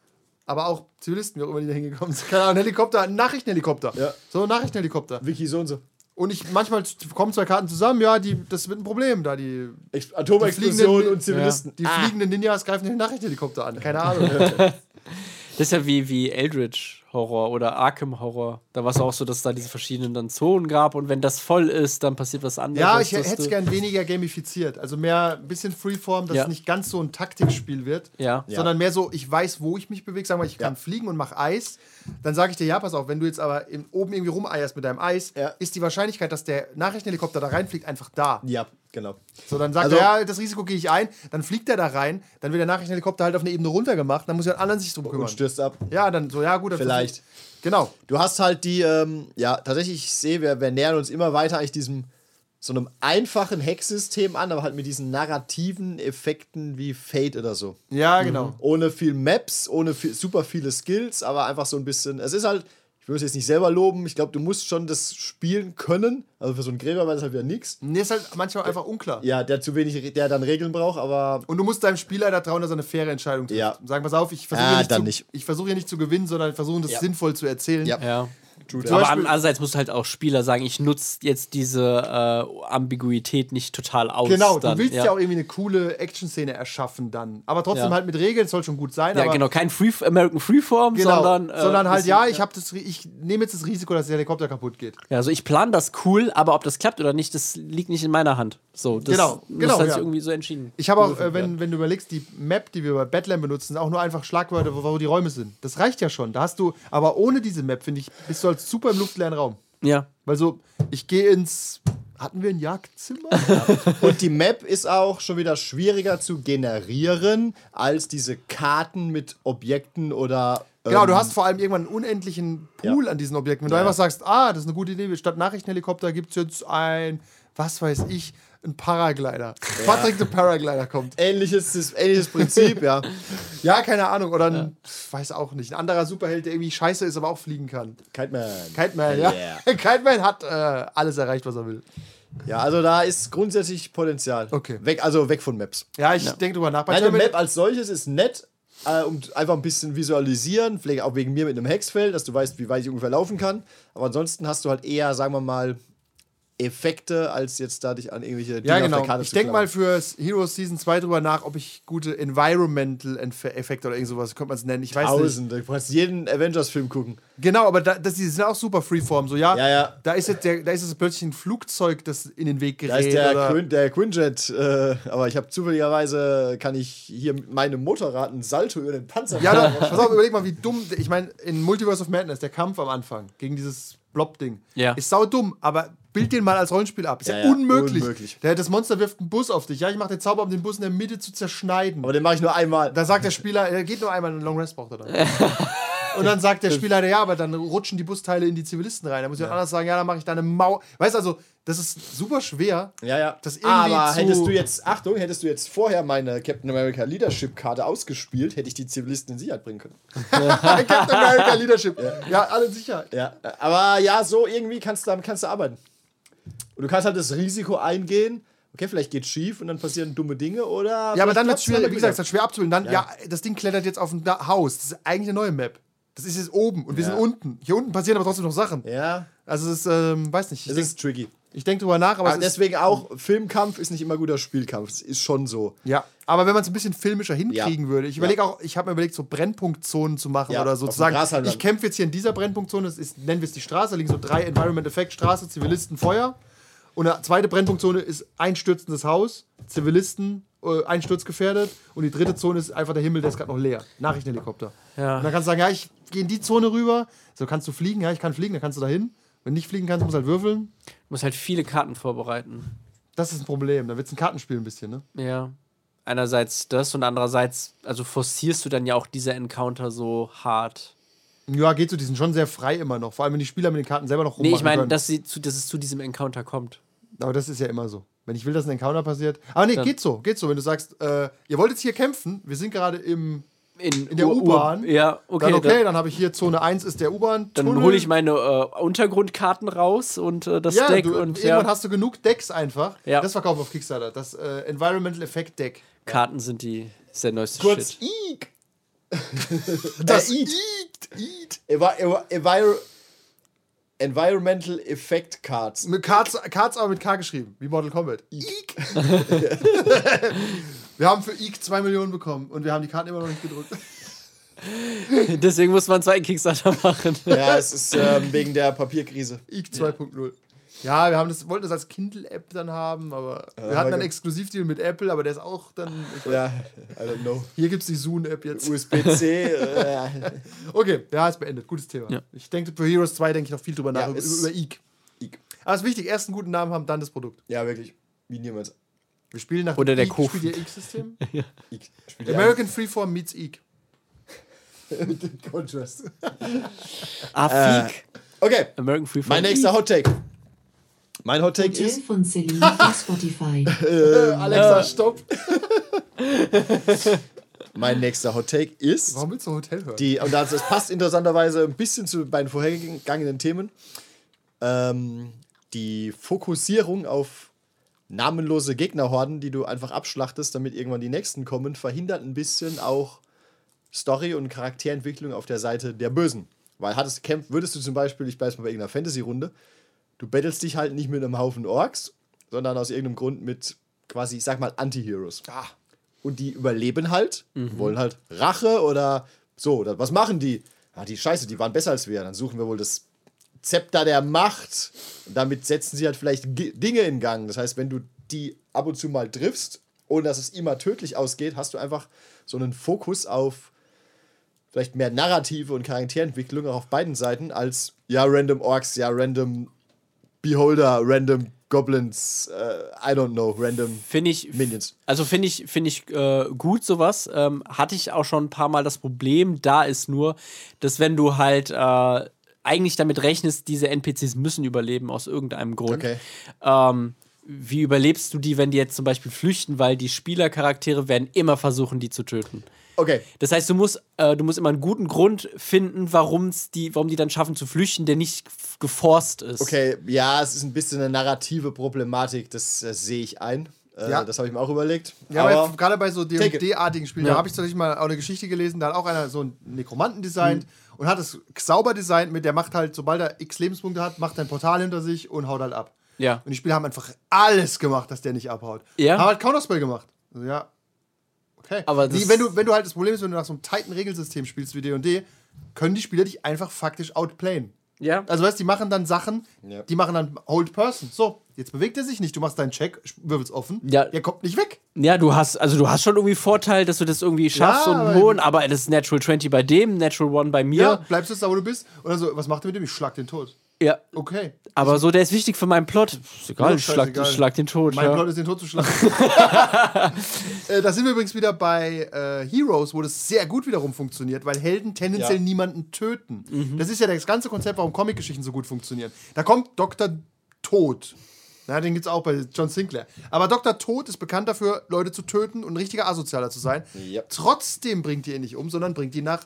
Aber auch Zivilisten, wie auch immer die da hingekommen sind. Keine Ahnung, Helikopter, ein Nachrichtenhelikopter.
Ja.
So ein Nachrichtenhelikopter.
Wiki so und so.
Und ich manchmal kommen zwei Karten zusammen, ja, die, das wird ein Problem, da die,
Ex
die
Atomexplosion und Zivilisten.
die
Ah.
fliegenden Ninjas greifen den Nachrichtenhelikopter an. Keine Ahnung.
Das ist ja wie, wie Eldritch Horror oder Arkham Horror. Da war es auch so, dass es da diese verschiedenen dann Zonen gab und wenn das voll ist, dann passiert was anderes.
ja, ich hätte es gern weniger gamifiziert. Also mehr ein bisschen Freeform, dass
Ja.
es nicht ganz so ein Taktikspiel wird.
Ja.
Sondern mehr so, ich weiß, wo ich mich bewege. Sagen wir, ich kann fliegen und mache Eis. Dann sage ich dir, ja, pass auf, wenn du jetzt aber oben irgendwie rumeierst mit deinem Eis,
Ja.
ist die Wahrscheinlichkeit, dass der Nachrichtenhelikopter da reinfliegt, einfach da.
Ja, genau.
So, dann sagt
Also-
er, ja, das Risiko gehe ich ein, dann fliegt er da rein, dann wird der Nachrichtenhelikopter halt auf eine Ebene runtergemacht, dann muss der anderen sich drum kümmern.
Und stürzt ab.
Ja, dann so, ja, gut, dann
Vielleicht.
Genau.
Du hast halt die, ähm, ja, tatsächlich, ich sehe, wir, wir nähern uns immer weiter eigentlich diesem, so einem einfachen Hacksystem an, aber halt mit diesen narrativen Effekten wie Fate oder so.
Ja, genau.
Ohne viel Maps, ohne viel, super viele Skills, aber einfach so ein bisschen, es ist halt, ich würde es jetzt nicht selber loben, ich glaube, du musst schon das spielen können, also für so einen Gräber war das halt wieder nichts.
Nee, ist halt manchmal einfach unklar.
Ja, der zu wenig, der dann Regeln braucht, aber
Und du musst deinem Spieler da trauen, dass er eine faire Entscheidung trifft.
Ja.
Sagen, pass auf, ich versuche
Ah,
hier, nicht zu,
nicht.
ich versuche hier nicht zu gewinnen, sondern versuche das
Ja.
sinnvoll zu erzählen.
Ja.
Ja. Aber andererseits musst du halt auch Spieler sagen, ich nutze jetzt diese äh, Ambiguität nicht total aus.
Genau,
dann.
du willst ja.
ja
auch irgendwie eine coole Action-Szene erschaffen dann. Aber trotzdem
Ja.
halt mit Regeln, es soll schon gut sein.
Ja,
aber
genau, kein Free American Freeform,
Genau,
sondern. äh,
sondern halt,
bisschen-
ja, ich, das, ich nehme jetzt das Risiko, dass der Helikopter kaputt geht.
Ja, also ich plane das cool, aber ob das klappt oder nicht, das liegt nicht in meiner Hand. So, das
Genau, genau,
halt
ja.
irgendwie so entschieden.
Ich habe auch, äh, wenn, wenn du überlegst, die Map, die wir bei Badland benutzen, sind auch nur einfach Schlagwörter, wo, wo die Räume sind. Das reicht ja schon. Da hast du, aber ohne diese Map, finde ich, bist du als super im luftleeren Raum.
Ja.
Weil so, ich gehe ins. Hatten wir ein Jagdzimmer?
Und die Map ist auch schon wieder schwieriger zu generieren als diese Karten mit Objekten oder
Genau, du hast vor allem irgendwann einen unendlichen Pool
Ja.
an diesen Objekten. Wenn du
Ja,
einfach
ja.
sagst, ah, das ist eine gute Idee, statt Nachrichtenhelikopter gibt es jetzt ein, was weiß ich, ein Paraglider. Patrick der Paraglider kommt.
Ähnliches, ähnliches Prinzip, ja.
Ja, keine Ahnung. Oder ein, weiß auch nicht, ein anderer Superheld, der irgendwie scheiße ist, aber auch fliegen kann.
Kite Man.
Kite Man, ja.
Yeah.
Kite Man hat äh, alles erreicht, was er will.
Ja, also da ist grundsätzlich Potenzial.
Okay.
Weg, also weg von Maps.
Ja, ich denke drüber nach.
Eine Map als solches ist nett, äh, um einfach ein bisschen visualisieren, vielleicht auch wegen mir mit einem Hexfeld, dass du weißt, wie weit ich ungefähr laufen kann. Aber ansonsten hast du halt eher, sagen wir mal, Effekte, als jetzt da dich an irgendwelche Dinge
Ja,
auf
genau.
der Karte
Ich denke mal fürs Heroes Season 2 drüber nach, ob ich gute Environmental Enf- Effekte oder irgend sowas, könnte man es nennen. Ich weiß nicht.
Tausende. Du kannst jeden Avengers-Film gucken.
Genau, aber da, das, die sind auch super Freeform. So, ja,
Ja, ja.
Da, ist jetzt der, da ist jetzt plötzlich ein Flugzeug, das in den Weg gerät.
Da ist der,
oder,
Quin, der Quinjet, äh, aber ich habe zufälligerweise, kann ich hier mit meinem Motorrad einen Salto über den Panzer
ja, da, pass auf, überleg mal, wie dumm. Ich meine, in Multiverse of Madness, der Kampf am Anfang gegen dieses Blob-Ding,
Ja.
ist sau dumm, aber bild den mal als Rollenspiel ab. Ist ja,
Ja, ja,
unmöglich.
unmöglich.
Der, das Monster wirft einen Bus auf dich. Ja, ich mache den Zauber, um den Bus in der Mitte zu zerschneiden.
Aber den mache ich nur einmal.
Da sagt der Spieler, er geht nur einmal, einen Long Rest braucht er dann. Und dann sagt der Spieler, ja, aber dann rutschen die Busteile in die Zivilisten rein. Da muss ich anders sagen, ja, dann mache ich da eine Mauer. Weißt du, also, das ist super schwer.
Ja, ja.
Das irgendwie
Aber hättest du jetzt, Achtung, hättest du jetzt vorher meine Captain America Leadership Karte ausgespielt, hätte ich die Zivilisten in Sicherheit bringen können.
Captain America Leadership. Ja, alle sicher.
Ja, aber ja, so irgendwie kannst du kannst du arbeiten. Und du kannst halt das Risiko eingehen, okay, vielleicht geht schief und dann passieren dumme Dinge oder.
Ja, aber dann wird es schwierig, wie gesagt, es schwer abzubilden. Dann, ja. das Ding klettert jetzt auf ein Haus. Das ist eigentlich eine neue Map. Das ist jetzt oben und wir
Ja.
sind unten. Hier unten passieren aber trotzdem noch Sachen.
Ja,
Also es ist, ähm, weiß nicht. Ich
es
denke
ist tricky.
denk drüber nach, aber es ist,
deswegen auch, Filmkampf ist nicht immer guter Spielkampf. Das ist schon so.
Ja, aber wenn man es ein bisschen filmischer hinkriegen
Ja.
würde. Ich überlege auch, ich habe mir überlegt, so Brennpunktzonen zu machen
Ja,
oder
auf dem
sozusagen.
Grashalm
Ich kämpfe jetzt hier in dieser Brennpunktzone, das ist, nennen wir es die Straße, da liegen so drei Environment Effekt, Straße, Zivilisten, Feuer. Und eine zweite Brennpunktzone ist einstürzendes Haus, Zivilisten, äh, einsturzgefährdet. Und die dritte Zone ist einfach der Himmel, der ist gerade noch leer. Nachrichtenhelikopter.
Ja.
Und dann kannst du sagen, ja, ich gehe in die Zone rüber. So kannst du fliegen, ja, ich kann fliegen, dann kannst du da hin. Wenn du nicht fliegen kannst, musst du halt würfeln.
Du musst halt viele Karten vorbereiten.
Das ist ein Problem. Dann wird es ein Kartenspiel ein bisschen, ne?
Ja. Einerseits das und andererseits, also forcierst du dann ja auch diese Encounter so hart.
Ja, geht so, die sind schon sehr frei immer noch. Vor allem, wenn die Spieler mit den Karten selber noch
Nee,
rummachen
ich meine, dass, sie zu- dass es zu diesem Encounter kommt.
Aber das ist ja immer so. Wenn ich will, dass ein Encounter passiert. Aber nee,
Dann-
geht so, geht so. Wenn du sagst, äh, ihr wollt jetzt hier kämpfen, wir sind gerade im.
In,
In der U-Bahn?
Ja, okay.
Dann okay,
Dann,
dann habe ich hier Zone 1 ist der U-Bahn.
dann hole ich meine äh, Untergrundkarten raus und äh, das
ja,
Deck
du,
und
irgendwann
ja,
hast du genug Decks einfach.
Ja.
Das verkaufen auf Kickstarter. Das äh, Environmental Effect Deck.
Karten sind die ist der neueste
Kurz,
Shit.
Eek.
Das
Eat.
Eat, Eat.
Enviro Environmental Effect Cards.
Mit Cards, Cards aber mit K geschrieben, wie Mortal Kombat. Eek. wir haben für Eek 2 Millionen bekommen und wir haben die Karten immer noch nicht gedrückt.
Deswegen muss man zwei Kickstarter machen.
Ja, es ist ähm, wegen der Papierkrise.
Eek 2.0. Ja, wir haben das, wollten das als Kindle-App dann haben, aber wir hatten
ge-
Exklusivdeal mit Apple, aber der ist auch dann. Ich,
Ja, I don't know.
Hier gibt es die Zoom-App jetzt.
USB-C. äh,
Okay, ja, ist beendet. Gutes Thema.
Ja.
Ich denke, für Heroes 2 denke ich noch viel drüber nach,
Ja,
über, über Eek.
Eek.
Aber es ist wichtig, erst einen guten Namen haben, dann das Produkt.
ja, wirklich. Wie niemals.
Wir spielen nach
Oder der
Eek, spielt ihr Eek-System?
Eek. Ja
American Freeform meets Eek.
mit dem Contrast.
Ah, Feek.
Okay,
American Free
mein nächster Hot Take. Mein Hot Take
Hotel
ist.
von Celine auf Spotify.
Alexa, stopp.
Mein nächster Hot Take ist.
Warum willst du Hotel hören?
Die, und das, das passt interessanterweise ein bisschen zu meinen vorhergegangenen Themen. Ähm, die Fokussierung auf namenlose Gegnerhorden, die du einfach abschlachtest, damit irgendwann die nächsten kommen, verhindert ein bisschen auch Story und Charakterentwicklung auf der Seite der Bösen. Weil hattest, würdest du zum Beispiel, ich bleibe mal bei irgendeiner Fantasy-Runde, du battlest dich halt nicht mit einem Haufen Orks, sondern aus irgendeinem Grund mit quasi, ich sag mal, Anti-Heroes.
Ah,
Und die überleben halt, wollen halt Rache oder so. Oder was machen die? Ah, die Scheiße, die waren besser als wir. Dann suchen wir wohl das Zepter der Macht. Und damit setzen sie halt vielleicht G Dinge in Gang. Das heißt, wenn du die ab und zu mal triffst, ohne dass es immer tödlich ausgeht, hast du einfach so einen Fokus auf vielleicht mehr Narrative und Charakterentwicklung auch auf beiden Seiten als ja, random Orks, ja, random Beholder, random Goblins, äh, I don't know, random
Finde ich.
Minions.
Also finde ich, finde ich äh, gut sowas. Ähm, hatte ich auch schon ein paar Mal das Problem. Da ist nur, dass wenn du halt äh, eigentlich damit rechnest, diese NPCs müssen überleben aus irgendeinem Grund.
Okay.
Ähm, wie überlebst du die, wenn die jetzt zum Beispiel flüchten, weil die Spielercharaktere werden immer versuchen, die zu töten.
Okay.
Das heißt, du musst, äh, du musst immer einen guten Grund finden, warum's die, warum die dann schaffen zu flüchten, der nicht geforst ist.
Okay, ja, es ist ein bisschen eine narrative Problematik, das äh, sehe ich ein. Äh,
Ja.
Das habe ich mir auch überlegt.
Ja,
aber
aber gerade bei so. D&D-artigen Spielen,
Ja.
da habe ich tatsächlich mal auch eine Geschichte gelesen, da hat auch einer so einen Nekromanten designt
Mhm.
und hat es sauber designt mit, der macht halt, sobald er x Lebenspunkte hat, macht er ein Portal hinter sich und haut halt ab.
Ja.
Und die Spieler haben einfach alles gemacht, dass der nicht abhaut.
Ja.
Haben halt Counterspell gemacht. Also, ja. Okay.
Aber
die,
das-
wenn, du, wenn du halt das Problem ist, wenn du nach so einem tighten Regelsystem spielst wie D&D, können die Spieler dich einfach faktisch outplayen.
Ja.
Also weißt, die machen dann Sachen,
Ja.
die machen dann Hold Person. So, jetzt bewegt er sich nicht, du machst deinen Check, wirbelst offen,
Ja.
der kommt nicht weg.
Ja, du hast, also du hast schon irgendwie Vorteil, dass du das irgendwie schaffst
Ja,
einen hohen, aber das ist Natural 20 bei dem, Natural 1 bei
Ja.
mir.
bleibst jetzt da, wo du bist. Und dann so, was macht er mit dem? Ich schlag den tot.
Ja.
Okay.
Aber so, der ist wichtig für meinen Plot. Ist egal,
Ja,
ich schlag, ich schlag den tot.
Mein
ja.
Plot ist, den tot zu schlagen. äh, da sind wir übrigens wieder bei äh, Heroes, wo das sehr gut wiederum funktioniert, weil Helden tendenziell
Ja.
niemanden töten.
Mhm.
Das ist ja das ganze Konzept, warum Comicgeschichten so gut funktionieren. Da kommt Dr. Tod. Ja, den gibt es auch bei John Sinclair. Aber Dr. Tod ist bekannt dafür, Leute zu töten und ein richtiger Asozialer zu sein. Trotzdem bringt ihr ihn nicht um, sondern bringt ihn nach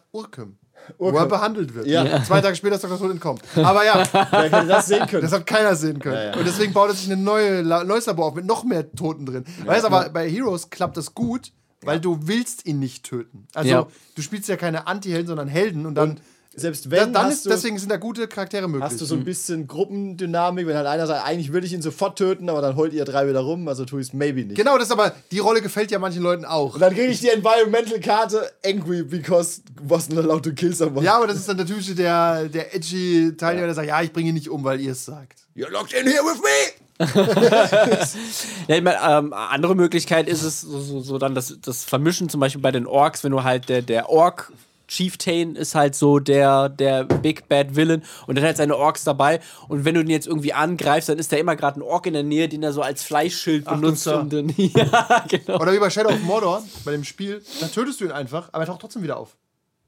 Urkem. Wo er behandelt wird.
Ja.
Zwei Tage später ist Dr. Tod entkommen. Aber ja,
wer hätte das sehen können?
das hat keiner sehen können.
Ja, ja.
Und deswegen baut er sich ein neue, neues Labor auf mit noch mehr Toten drin. weißt aber bei Heroes klappt das gut, weil du willst ihn nicht töten. Also
Ja.
du spielst ja keine Anti-Helden, sondern Helden und dann.
Selbst
da,
wenn,
dann
hast
ist,
du,
deswegen sind da gute Charaktere möglich.
hast du so ein bisschen Gruppendynamik, wenn halt einer sagt, eigentlich würde ich ihn sofort töten, aber dann heult ihr drei wieder rum, also tue ich es maybe nicht.
genau, das ist aber, die Rolle gefällt ja manchen Leuten auch.
Und dann kriege ich die Environmental-Karte, angry because wasn't allowed to kill someone.
Ja, aber das ist dann der typische, der, der edgy Teilnehmer, der sagt, ja, ich bringe ihn nicht um, weil ihr es sagt.
You're locked in here with me!
Ja, ich meine, ähm, andere Möglichkeit ist es so, so, so dann das, das Vermischen, zum Beispiel bei den Orks, wenn du halt der, der Ork. Chieftain ist halt so der, der Big Bad Villain und der hat halt seine Orks dabei. Und wenn du den jetzt irgendwie angreifst, dann ist da immer gerade ein Ork in der Nähe, den er so als Fleischschild benutzt.
Nutzer.
Um den, ja, genau.
Oder wie bei Shadow of Mordor, bei dem Spiel, dann tötest du ihn einfach, aber er taucht trotzdem wieder auf.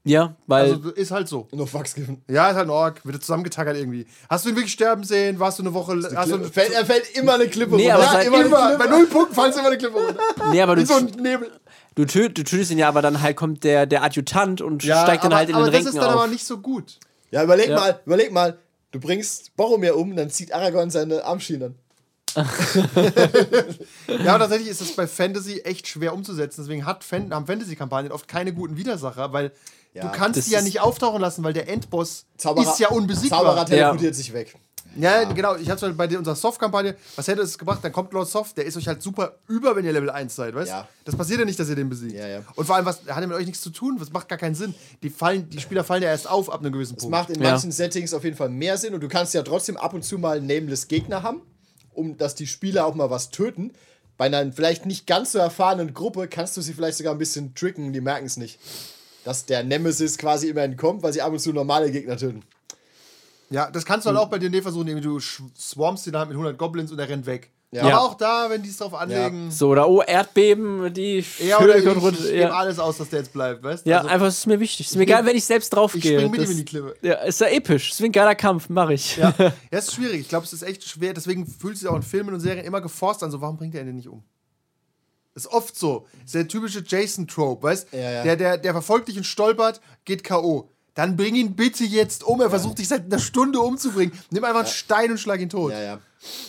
Ja, weil.
Also ist halt so.
Nur Fax geben.
Ja, ist halt ein Ork, wird zusammengetackert irgendwie. Hast du ihn wirklich sterben sehen? Warst du eine Woche. Hast du,
Fällt, er fällt immer eine Klippe
Nee,
runter.
aber
ja, immer,
eine
immer. Bei null Punkten fallen sie immer eine Klippe runter.
nee, aber
Wie
du,
so ein Nebel.
Du, tö du tötest ihn ja, aber dann halt kommt der, der Adjutant und
Ja,
steigt dann
aber,
halt in
aber
den
das
Ränken
ist dann
auf.
aber nicht so gut.
Ja, überleg
Ja.
mal, überleg mal. Du bringst Boromir um, dann zieht Aragorn seine Armschienen.
Ja, aber tatsächlich ist das bei Fantasy echt schwer umzusetzen. Deswegen hat Fan haben Fantasy-Kampagnen oft keine guten Widersacher, weil
Ja,
du kannst
das
die ja nicht auftauchen lassen, weil der Endboss
Zauberer,
ist ja unbesiegbar.
Zauberer teleportiert sich weg.
Ja, genau. Ich hatte bei der- unserer Soft-Kampagne, was hätte es gebracht? Dann kommt Lord Soft, der ist euch halt super über, wenn ihr Level 1 seid, weißt
Ja.
Das passiert ja nicht, dass ihr den besiegt.
Ja, ja.
Und vor allem, was hat ja mit euch nichts zu tun? Das macht gar keinen Sinn. Die, fallen, die Spieler fallen ja erst auf ab einem gewissen
Es
Punkt.
macht in
Ja.
manchen Settings auf jeden Fall mehr Sinn und du kannst ja trotzdem ab und zu mal einen Nameless Gegner haben, um dass die Spieler auch mal was töten. Bei einer vielleicht nicht ganz so erfahrenen Gruppe kannst du sie vielleicht sogar ein bisschen tricken, die merken es nicht. Dass der Nemesis quasi immer entkommt, weil sie ab und zu normale Gegner töten.
Ja, das kannst du halt auch bei D&D versuchen, indem du swarmst ihn halt mit 100 Goblins und er rennt weg.
Ja.
Aber
Ja.
auch da, wenn die es drauf anlegen,
So, oder oh, Erdbeben, die
ja, oder ich, ich, ich gebe
Ja,
alles aus, dass der jetzt bleibt, weißt
ja
Also,
einfach, es ist mir wichtig. Es ist mir egal, wenn ich selbst drauf
ich
gehe.
spring mit ihm
Das-
in die Klippe.
Ja, ist ja episch. Das ist wie ein geiler Kampf, mach ich.
Ja, ja es ist schwierig. Ich glaube, es ist echt schwer. Deswegen fühlt sich auch in Filmen und Serien immer geforst an. So, warum bringt er ihn denn nicht um? Ist oft so. Ist der typische Jason-Trope, weißt
Ja, ja.
Der, der, der verfolgt dich und stolpert, geht K.O. Dann bring ihn bitte jetzt um. Er versucht dich seit einer Stunde umzubringen. Nimm einfach einen Stein und schlag ihn tot.
Ja, ja.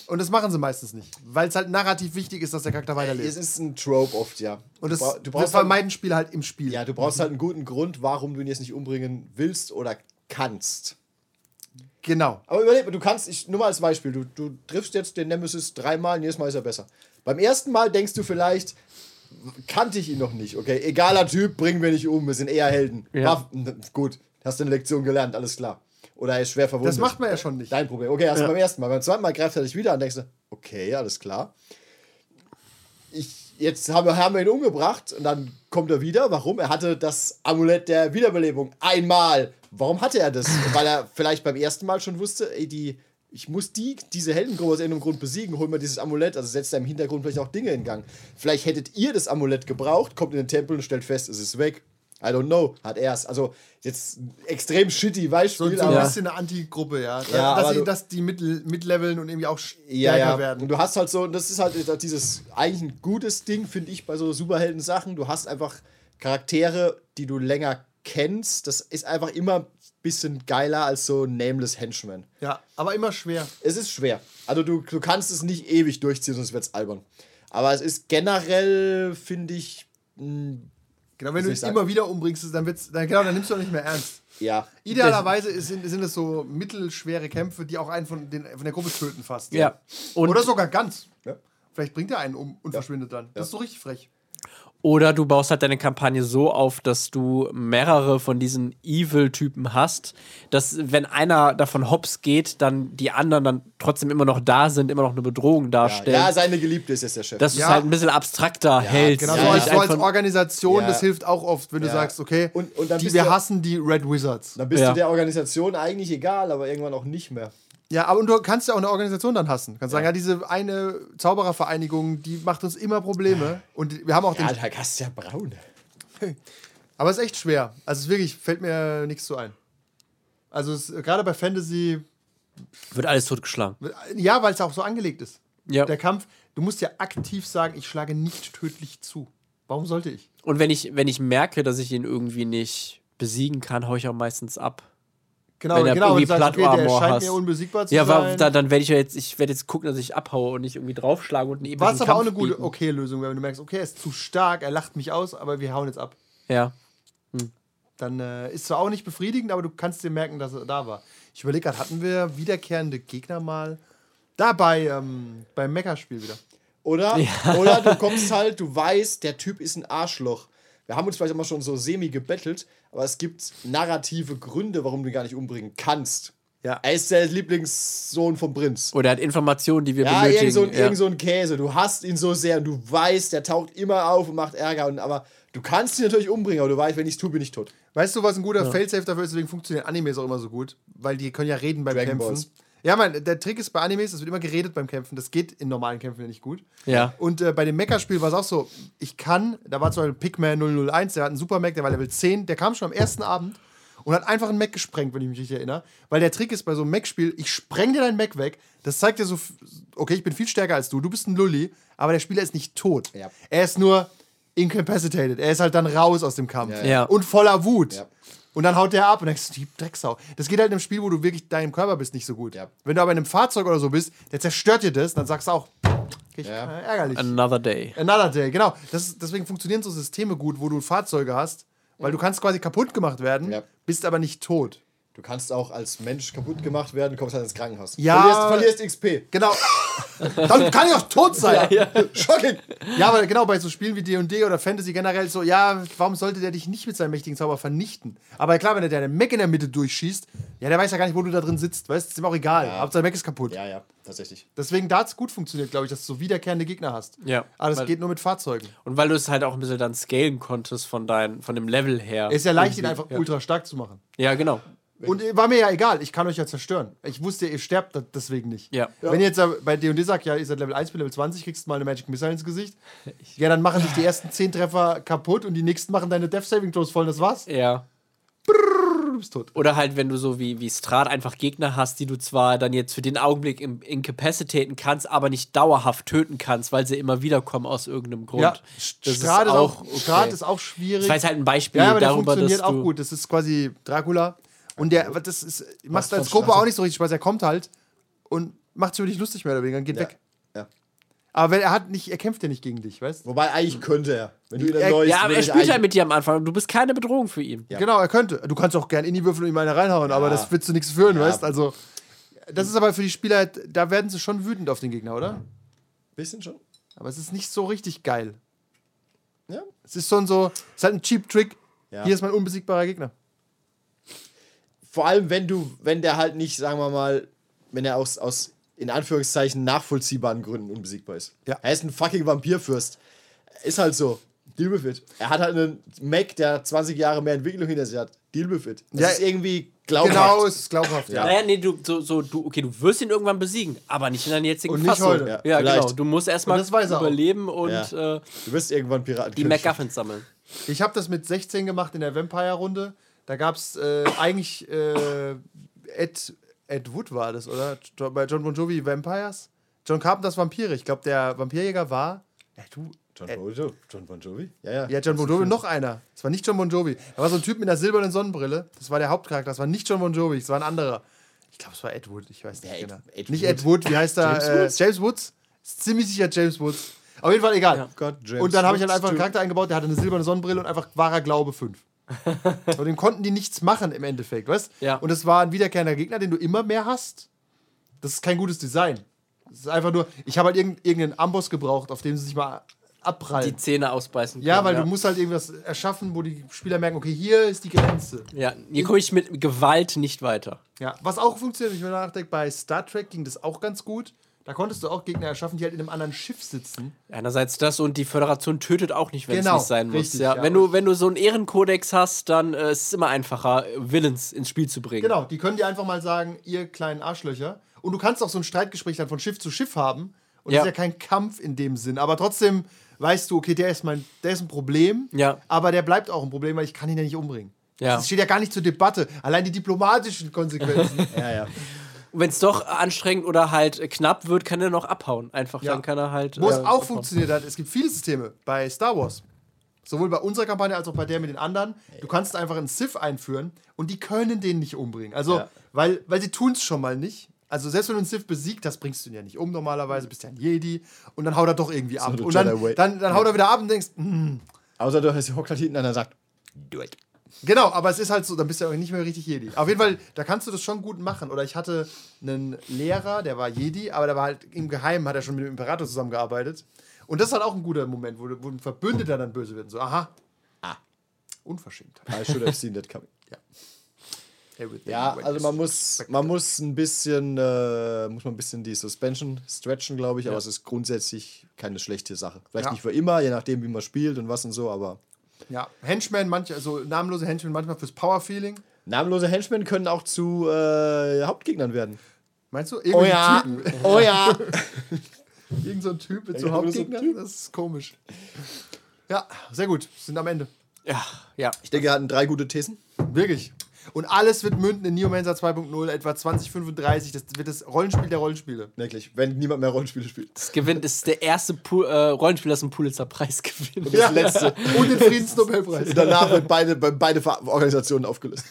Und das machen sie meistens nicht. Weil es halt narrativ wichtig ist, dass der Charakter
Es
weiterlebt.
ist ein Trope oft, ja.
Und das,
du, bra-
das
du brauchst halt,
vermeiden Spieler halt im Spiel.
ja, du brauchst halt einen guten Grund, warum du ihn jetzt nicht umbringen willst oder kannst.
Genau.
Aber überleg mal, du kannst, ich, nur mal als Beispiel, du, du triffst jetzt den Nemesis dreimal und jedes Mal ist er besser. Beim ersten Mal denkst du vielleicht, kannte ich ihn noch nicht, okay, egaler Typ, bringen wir nicht um, wir sind eher Helden.
Ja.
War, n- gut, hast du eine Lektion gelernt, alles klar. Oder er ist schwer verwundet.
Das macht man ja schon nicht.
Dein Problem. Okay, erst beim ersten Mal. Beim zweiten Mal greift er dich wieder an und denkst du, okay, alles klar. Ich, jetzt haben, haben wir ihn umgebracht und dann kommt er wieder. Warum? Er hatte das Amulett der Wiederbelebung einmal. Warum hatte er das? Weil er vielleicht beim ersten Mal schon wusste, ey, die ich muss die, diese Heldengruppe aus irgendeinem Grund besiegen, hol mir dieses Amulett, also setzt da im Hintergrund vielleicht auch Dinge in Gang. Vielleicht hättet ihr das Amulett gebraucht, kommt in den Tempel und stellt fest, es ist weg. I don't know, hat er es. Also jetzt ein extrem shitty
So,
Beispiel,
so ein
aber
bisschen eine Anti-Gruppe, ja.
Ja,
dass, sie, dass die mit, mitleveln und irgendwie auch stärker
ja, ja.
werden.
Und du hast halt so, und das ist halt dieses eigentlich ein gutes Ding, finde ich, bei so Superhelden-Sachen. Du hast einfach Charaktere, die du länger kennst. Das ist einfach immer ein bisschen geiler als so Nameless Henchman.
ja, aber immer schwer.
Es ist schwer. Also du, du kannst es nicht ewig durchziehen, sonst wird es albern. Aber es ist generell, finde ich, mh,
Genau, wenn du
sagen?
immer wieder umbringst, dann, wird's, dann, genau, dann nimmst du auch nicht mehr ernst.
ja.
Idealerweise sind, sind es so mittelschwere Kämpfe, die auch einen von, den, von der Gruppe töten fast.
Ja. Und
Oder sogar ganz.
Ja.
Vielleicht bringt er einen um und verschwindet dann. Das ist so richtig frech.
Oder du baust halt deine Kampagne so auf, dass du mehrere von diesen Evil-Typen hast, dass wenn einer davon hops geht, dann die anderen dann trotzdem immer noch da sind, immer noch eine Bedrohung darstellen.
ja, seine Geliebte ist jetzt der Chef.
dass du
Ja.
es halt ein bisschen abstrakter hältst.
Genau,
Ja,
so, als, Organisation,
Ja.
das hilft auch oft, wenn du
Ja.
sagst, okay,
Und- und dann
die, wir
du-
hassen die Red Wizards.
Dann bist
Ja.
du der Organisation eigentlich egal, aber irgendwann auch nicht mehr.
Ja, aber und du kannst ja auch eine Organisation dann hassen. Kannst sagen, ja, diese eine Zauberervereinigung, die macht uns immer Probleme. Und wir haben auch den.
Ja, da hast du ja braun.
Aber es ist echt schwer. Also es ist wirklich, fällt mir nichts zu ein. Also es, gerade bei Fantasy,
Wird alles totgeschlagen.
ja, weil es auch so angelegt ist.
Ja.
Der Kampf, du musst ja aktiv sagen, ich schlage nicht tödlich zu. Warum sollte ich?
Und wenn ich, wenn ich merke, dass ich ihn irgendwie nicht besiegen kann, hau ich auch meistens ab.
Genau,
Wenn er
genau.
irgendwie
sagst, okay, der
hast.
mir unbesiegbar zu
Ja,
sein.
da, dann werde ich ja jetzt, ich werde jetzt gucken, dass ich abhaue und nicht irgendwie draufschlage und einen epischen
Was aber auch
Kampf
eine gute, okay Lösung, wenn du merkst, okay, er ist zu stark, er lacht mich aus, aber wir hauen jetzt ab.
Ja.
Dann äh, ist zwar auch nicht befriedigend, aber du kannst dir merken, dass er da war. Ich überlege gerade, hatten wir wiederkehrende Gegner mal? Da bei, ähm, beim Mecha-Spiel wieder.
Oder, oder du kommst halt, du weißt, der Typ ist ein Arschloch. Wir haben uns vielleicht immer schon so semi gebettelt, aber es gibt narrative Gründe, warum du ihn gar nicht umbringen kannst.
Ja.
Er ist der Lieblingssohn vom Prinz.
Oder er hat Informationen, die wir
Ja,
benötigen.
irgend so, ein,
ja.
irgend so ein Käse. Du hast ihn so sehr und du weißt, der taucht immer auf und macht Ärger. Und, aber du kannst ihn natürlich umbringen, aber du weißt, wenn ich es tue, bin ich tot.
Weißt du, was ein guter Failsafe dafür ist? Deswegen funktionieren Animes auch immer so gut, weil die können ja reden beim
Dragon
Kämpfen.
Balls.
Ja, man, der Trick ist bei Animes, es wird immer geredet beim Kämpfen. Das geht in normalen Kämpfen ja nicht gut.
Ja.
Und äh, bei dem Mecha-Spiel war es auch so, ich kann, da war zum Beispiel Pigman 001, der hat einen Super Mac, der war Level 10, der kam schon am ersten Abend und hat einfach einen Mac gesprengt, wenn ich mich richtig erinnere. Weil der Trick ist bei so einem Mac-Spiel, ich spreng dir deinen Mac weg, das zeigt dir so, okay, ich bin viel stärker als du, du bist ein Lulli, aber der Spieler ist nicht tot.
Ja.
Er ist nur incapacitated, er ist halt dann raus aus dem Kampf.
Ja,
ja. Ja.
Und voller Wut. Und dann haut der ab und denkst, du, die Drecksau. Das geht halt in einem Spiel, wo du wirklich deinem Körper bist, nicht so gut.
Ja.
Wenn du aber in einem Fahrzeug oder so bist, der zerstört dir das, dann sagst du auch, okay,
Ja.
äh, ärgerlich.
Another day.
Another Day, genau. Das deswegen funktionieren so Systeme gut, wo du Fahrzeuge hast, weil du kannst quasi kaputt gemacht werden,
Ja.
bist aber nicht tot.
Du kannst auch als Mensch kaputt gemacht werden, kommst halt ins Krankenhaus.
Ja.
Verlierst, verlierst XP.
Genau. Dann kann ich auch tot sein. Ja,
Shocking.
aber genau, bei so Spielen wie D&D oder Fantasy generell so, ja, warum sollte der dich nicht mit seinem mächtigen Zauber vernichten? Aber klar, wenn der deine Mac in der Mitte durchschießt, ja, der weiß ja gar nicht, wo du da drin sitzt, weißt du, ist ihm auch egal.
Ja.
Hauptsache Mac ist kaputt.
Ja, ja, tatsächlich.
Deswegen da hat es gut funktioniert, glaube ich, dass du so wiederkehrende Gegner hast.
Ja.
Aber das
Weil-
geht nur mit Fahrzeugen.
Und weil du es halt auch ein bisschen dann scalen konntest von, dein, von dem Level her.
Ist ja leicht, ihn einfach ultra stark zu machen.
Ja, genau.
Und war mir ja egal, ich kann euch ja zerstören. Ich wusste, ihr sterbt deswegen nicht.
Ja.
Wenn ihr jetzt bei D&D sagt, ja, ihr seid Level 1 bis Level 20, kriegst du mal eine Magic Missile ins Gesicht. Ja, dann machen dich die ersten 10 Treffer kaputt und die nächsten machen deine Death Saving Throws voll, das war's.
Ja.
Du bist tot.
Oder halt, wenn du so wie, wie Strat einfach Gegner hast, die du zwar dann jetzt für den Augenblick im, incapacitaten kannst, aber nicht dauerhaft töten kannst, weil sie immer wieder kommen aus irgendeinem Grund.
Ja,
Das
Strat ist, auch,
okay.
Strat ist auch schwierig.
Das war jetzt halt ein Beispiel
ja, aber der
darüber, dass
funktioniert auch gut. Das ist quasi Dracula. Und der, das ist, macht als Gruppe auch nicht so richtig Spaß. Er kommt halt und macht sich über dich lustig mehr oder weniger und geht
Ja.
weg.
ja.
Aber wenn er hat nicht, er kämpft ja nicht gegen dich, weißt du?
Wobei eigentlich könnte er. Wenn du ihn
Er-
erneuest,
Ja, aber er spielt halt mit dir am Anfang und du bist keine Bedrohung für ihn.
Ja.
Genau, er könnte. Du kannst auch gern in die Würfel und ihm eine reinhauen, aber das wird zu nichts führen,
Ja.
weißt Also, das ist aber für die Spieler, da werden sie schon wütend auf den Gegner, oder?
Bisschen schon.
Aber es ist nicht so richtig geil.
Ja.
Es ist schon so, es ist halt ein Cheap Trick.
Ja.
Hier ist mein unbesiegbarer Gegner.
Vor allem, wenn du, wenn der halt nicht, sagen wir mal, wenn er aus, aus in Anführungszeichen nachvollziehbaren Gründen unbesiegbar ist.
Ja.
Er ist ein fucking Vampirfürst. Ist halt so. Deal with it. Er hat halt einen Mac, der 20 Jahre mehr Entwicklung hinter sich hat. Deal with it. Das
Ja.
ist irgendwie Glaubhaft.
Genau, es ist glaubhaft, ja.
Naja, nee, du, so, so, du, okay, du wirst ihn irgendwann besiegen, aber nicht in deiner jetzigen
Und nicht
Fassung.
heute.
Ja,
Ja,
genau. Du musst erstmal
er
überleben und
Ja.
äh,
Du wirst irgendwann Piraten.
die MacGuffins sammeln.
Ich habe das mit 16 gemacht in der Vampire-Runde. Da gab es äh, eigentlich äh, Ed, Ed Wood war das, oder? Bei John Bon Jovi Vampires? John Carpenters Vampire. Ich glaube, der Vampirjäger war. Ja, du.
John Bon Jovi. John Bon Jovi? Ja, ja.
Ja, John Bon Jovi, noch einer. Das war nicht John Bon Jovi. Da war so ein Typ mit einer silbernen Sonnenbrille. Das war der Hauptcharakter. Das war nicht John Bon Jovi, das war ein anderer. Ich glaube, es war Ed Wood. Ich weiß nicht
Ja, Ed-
genau.
Ed
nicht
Wood.
Ed Wood, wie heißt er?
James
äh,
Woods?
James Woods. Ist ziemlich sicher James Woods. Auf jeden Fall egal.
Gott, James
und dann habe ich halt einfach einen Charakter eingebaut, der hatte eine silberne Sonnenbrille und einfach wahrer Glaube 5. und dem konnten die nichts machen im Endeffekt, weißt
Ja.
Und es war ein wiederkehrender Gegner, den du immer mehr hast. Das ist kein gutes Design. Das ist einfach nur, ich habe halt irgend- irgendeinen Amboss gebraucht, auf dem sie sich mal abprallen.
Die Zähne ausbeißen
Ja,
können,
weil du musst halt irgendwas erschaffen, wo die Spieler merken, okay, hier ist die Grenze.
Ja, hier komme ich mit Gewalt nicht weiter.
Ja, was auch funktioniert, wenn ich mir nachdenke, bei Star Trek ging das auch ganz gut. Da konntest du auch Gegner erschaffen, die halt in einem anderen Schiff sitzen.
Einerseits das und die Föderation tötet auch nicht, wenn
Genau,
es nicht sein muss.
richtig,
ja.
ja.
Wenn, du, wenn du so einen Ehrenkodex hast, dann äh, ist es immer einfacher, Villains ins Spiel zu bringen.
Genau, die können dir einfach mal sagen, ihr kleinen Arschlöcher. Und du kannst auch so ein Streitgespräch dann von Schiff zu Schiff haben. Und
Ja.
das ist ja kein Kampf in dem Sinn. Aber trotzdem weißt du, okay, der ist, mein, der ist ein Problem.
Ja.
Aber der bleibt auch ein Problem, weil ich kann ihn ja nicht umbringen.
Ja.
Das steht ja gar nicht zur Debatte. Allein die diplomatischen Konsequenzen.
Ja, ja.
Und wenn es doch anstrengend oder halt knapp wird, kann er noch abhauen. Einfach,
Ja.
dann kann er halt.
Wo es
äh,
auch
abhauen.
funktioniert hat, es gibt viele Systeme bei Star Wars. Sowohl bei unserer Kampagne als auch bei der mit den anderen. Du kannst einfach einen Sith einführen und die können den nicht umbringen. Also,
Ja.
weil, weil sie tun es schon mal nicht. Also, selbst wenn du einen Sith besiegt hast, bringst du ihn ja nicht um normalerweise, bist ja ein Jedi und dann haut er doch irgendwie ab.
der
Und dann, dann, dann haut er wieder ab und denkst, hm,
Außer du hast hockt halt hinten einer sagt, do it.
Genau, aber es ist halt so, dann bist du ja nicht mehr richtig Jedi. Auf jeden Fall, da kannst du das schon gut machen. Oder ich hatte einen Lehrer, der war Jedi, aber der war halt im Geheimen, hat er schon mit dem Imperator zusammengearbeitet. Und das ist halt auch ein guter Moment, wo, wo ein Verbündeter dann böse wird. So, aha. Ah. Unverschämt.
I should have seen that coming.
Everything
Ja, also man muss, man muss ein bisschen, äh, muss man ein bisschen die Suspension stretchen, glaube ich, aber es ist grundsätzlich keine schlechte Sache. Vielleicht
Ja.
nicht für immer, je nachdem, wie man spielt und was und so, aber
Ja, Henchmen, manche, also namenlose Henchmen manchmal fürs Power-Feeling.
namenlose Henchmen können auch zu äh, Hauptgegnern werden.
Meinst du?
Oh
Irgendwelche
ja,
Typen.
oh ja.
Irgend so ein Typ mit
Ja,
so
so
Hauptgegnern.
Typ.
Das ist komisch. Ja, sehr gut. Sind am Ende.
Ja, ja.
Ich denke, er hatten drei gute Thesen.
Wirklich. Und alles wird münden in Neomancer 2.0, etwa 2035. Das wird das Rollenspiel der Rollenspiele.
Wirklich, wenn niemand mehr Rollenspiele spielt.
Das gewinnt ist der erste Pu äh, Rollenspiel, das einen Pulitzer-Preis gewinnt.
Das letzte.
Und den Friedensnobelpreis.
Danach wird beide, beide Organisationen aufgelöst.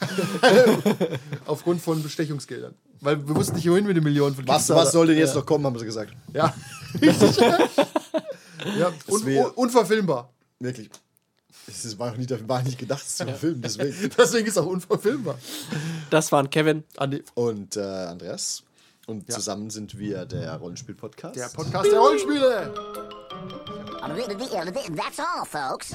Aufgrund von Bestechungsgeldern. Weil wir wussten nicht, wohin mit den Millionen von
Was, was soll denn jetzt noch kommen, haben sie gesagt.
Ja. Richtig. ja. Un un unverfilmbar.
Wirklich. Es war auch nicht, war nicht gedacht, es zu filmen, deswegen.
Deswegen ist auch unverfilmbar.
Das waren Kevin.
Andi,
Und äh, Andreas. Und zusammen sind wir der Rollenspiel-Podcast.
der Podcast der Rollenspiele.
That's all, folks.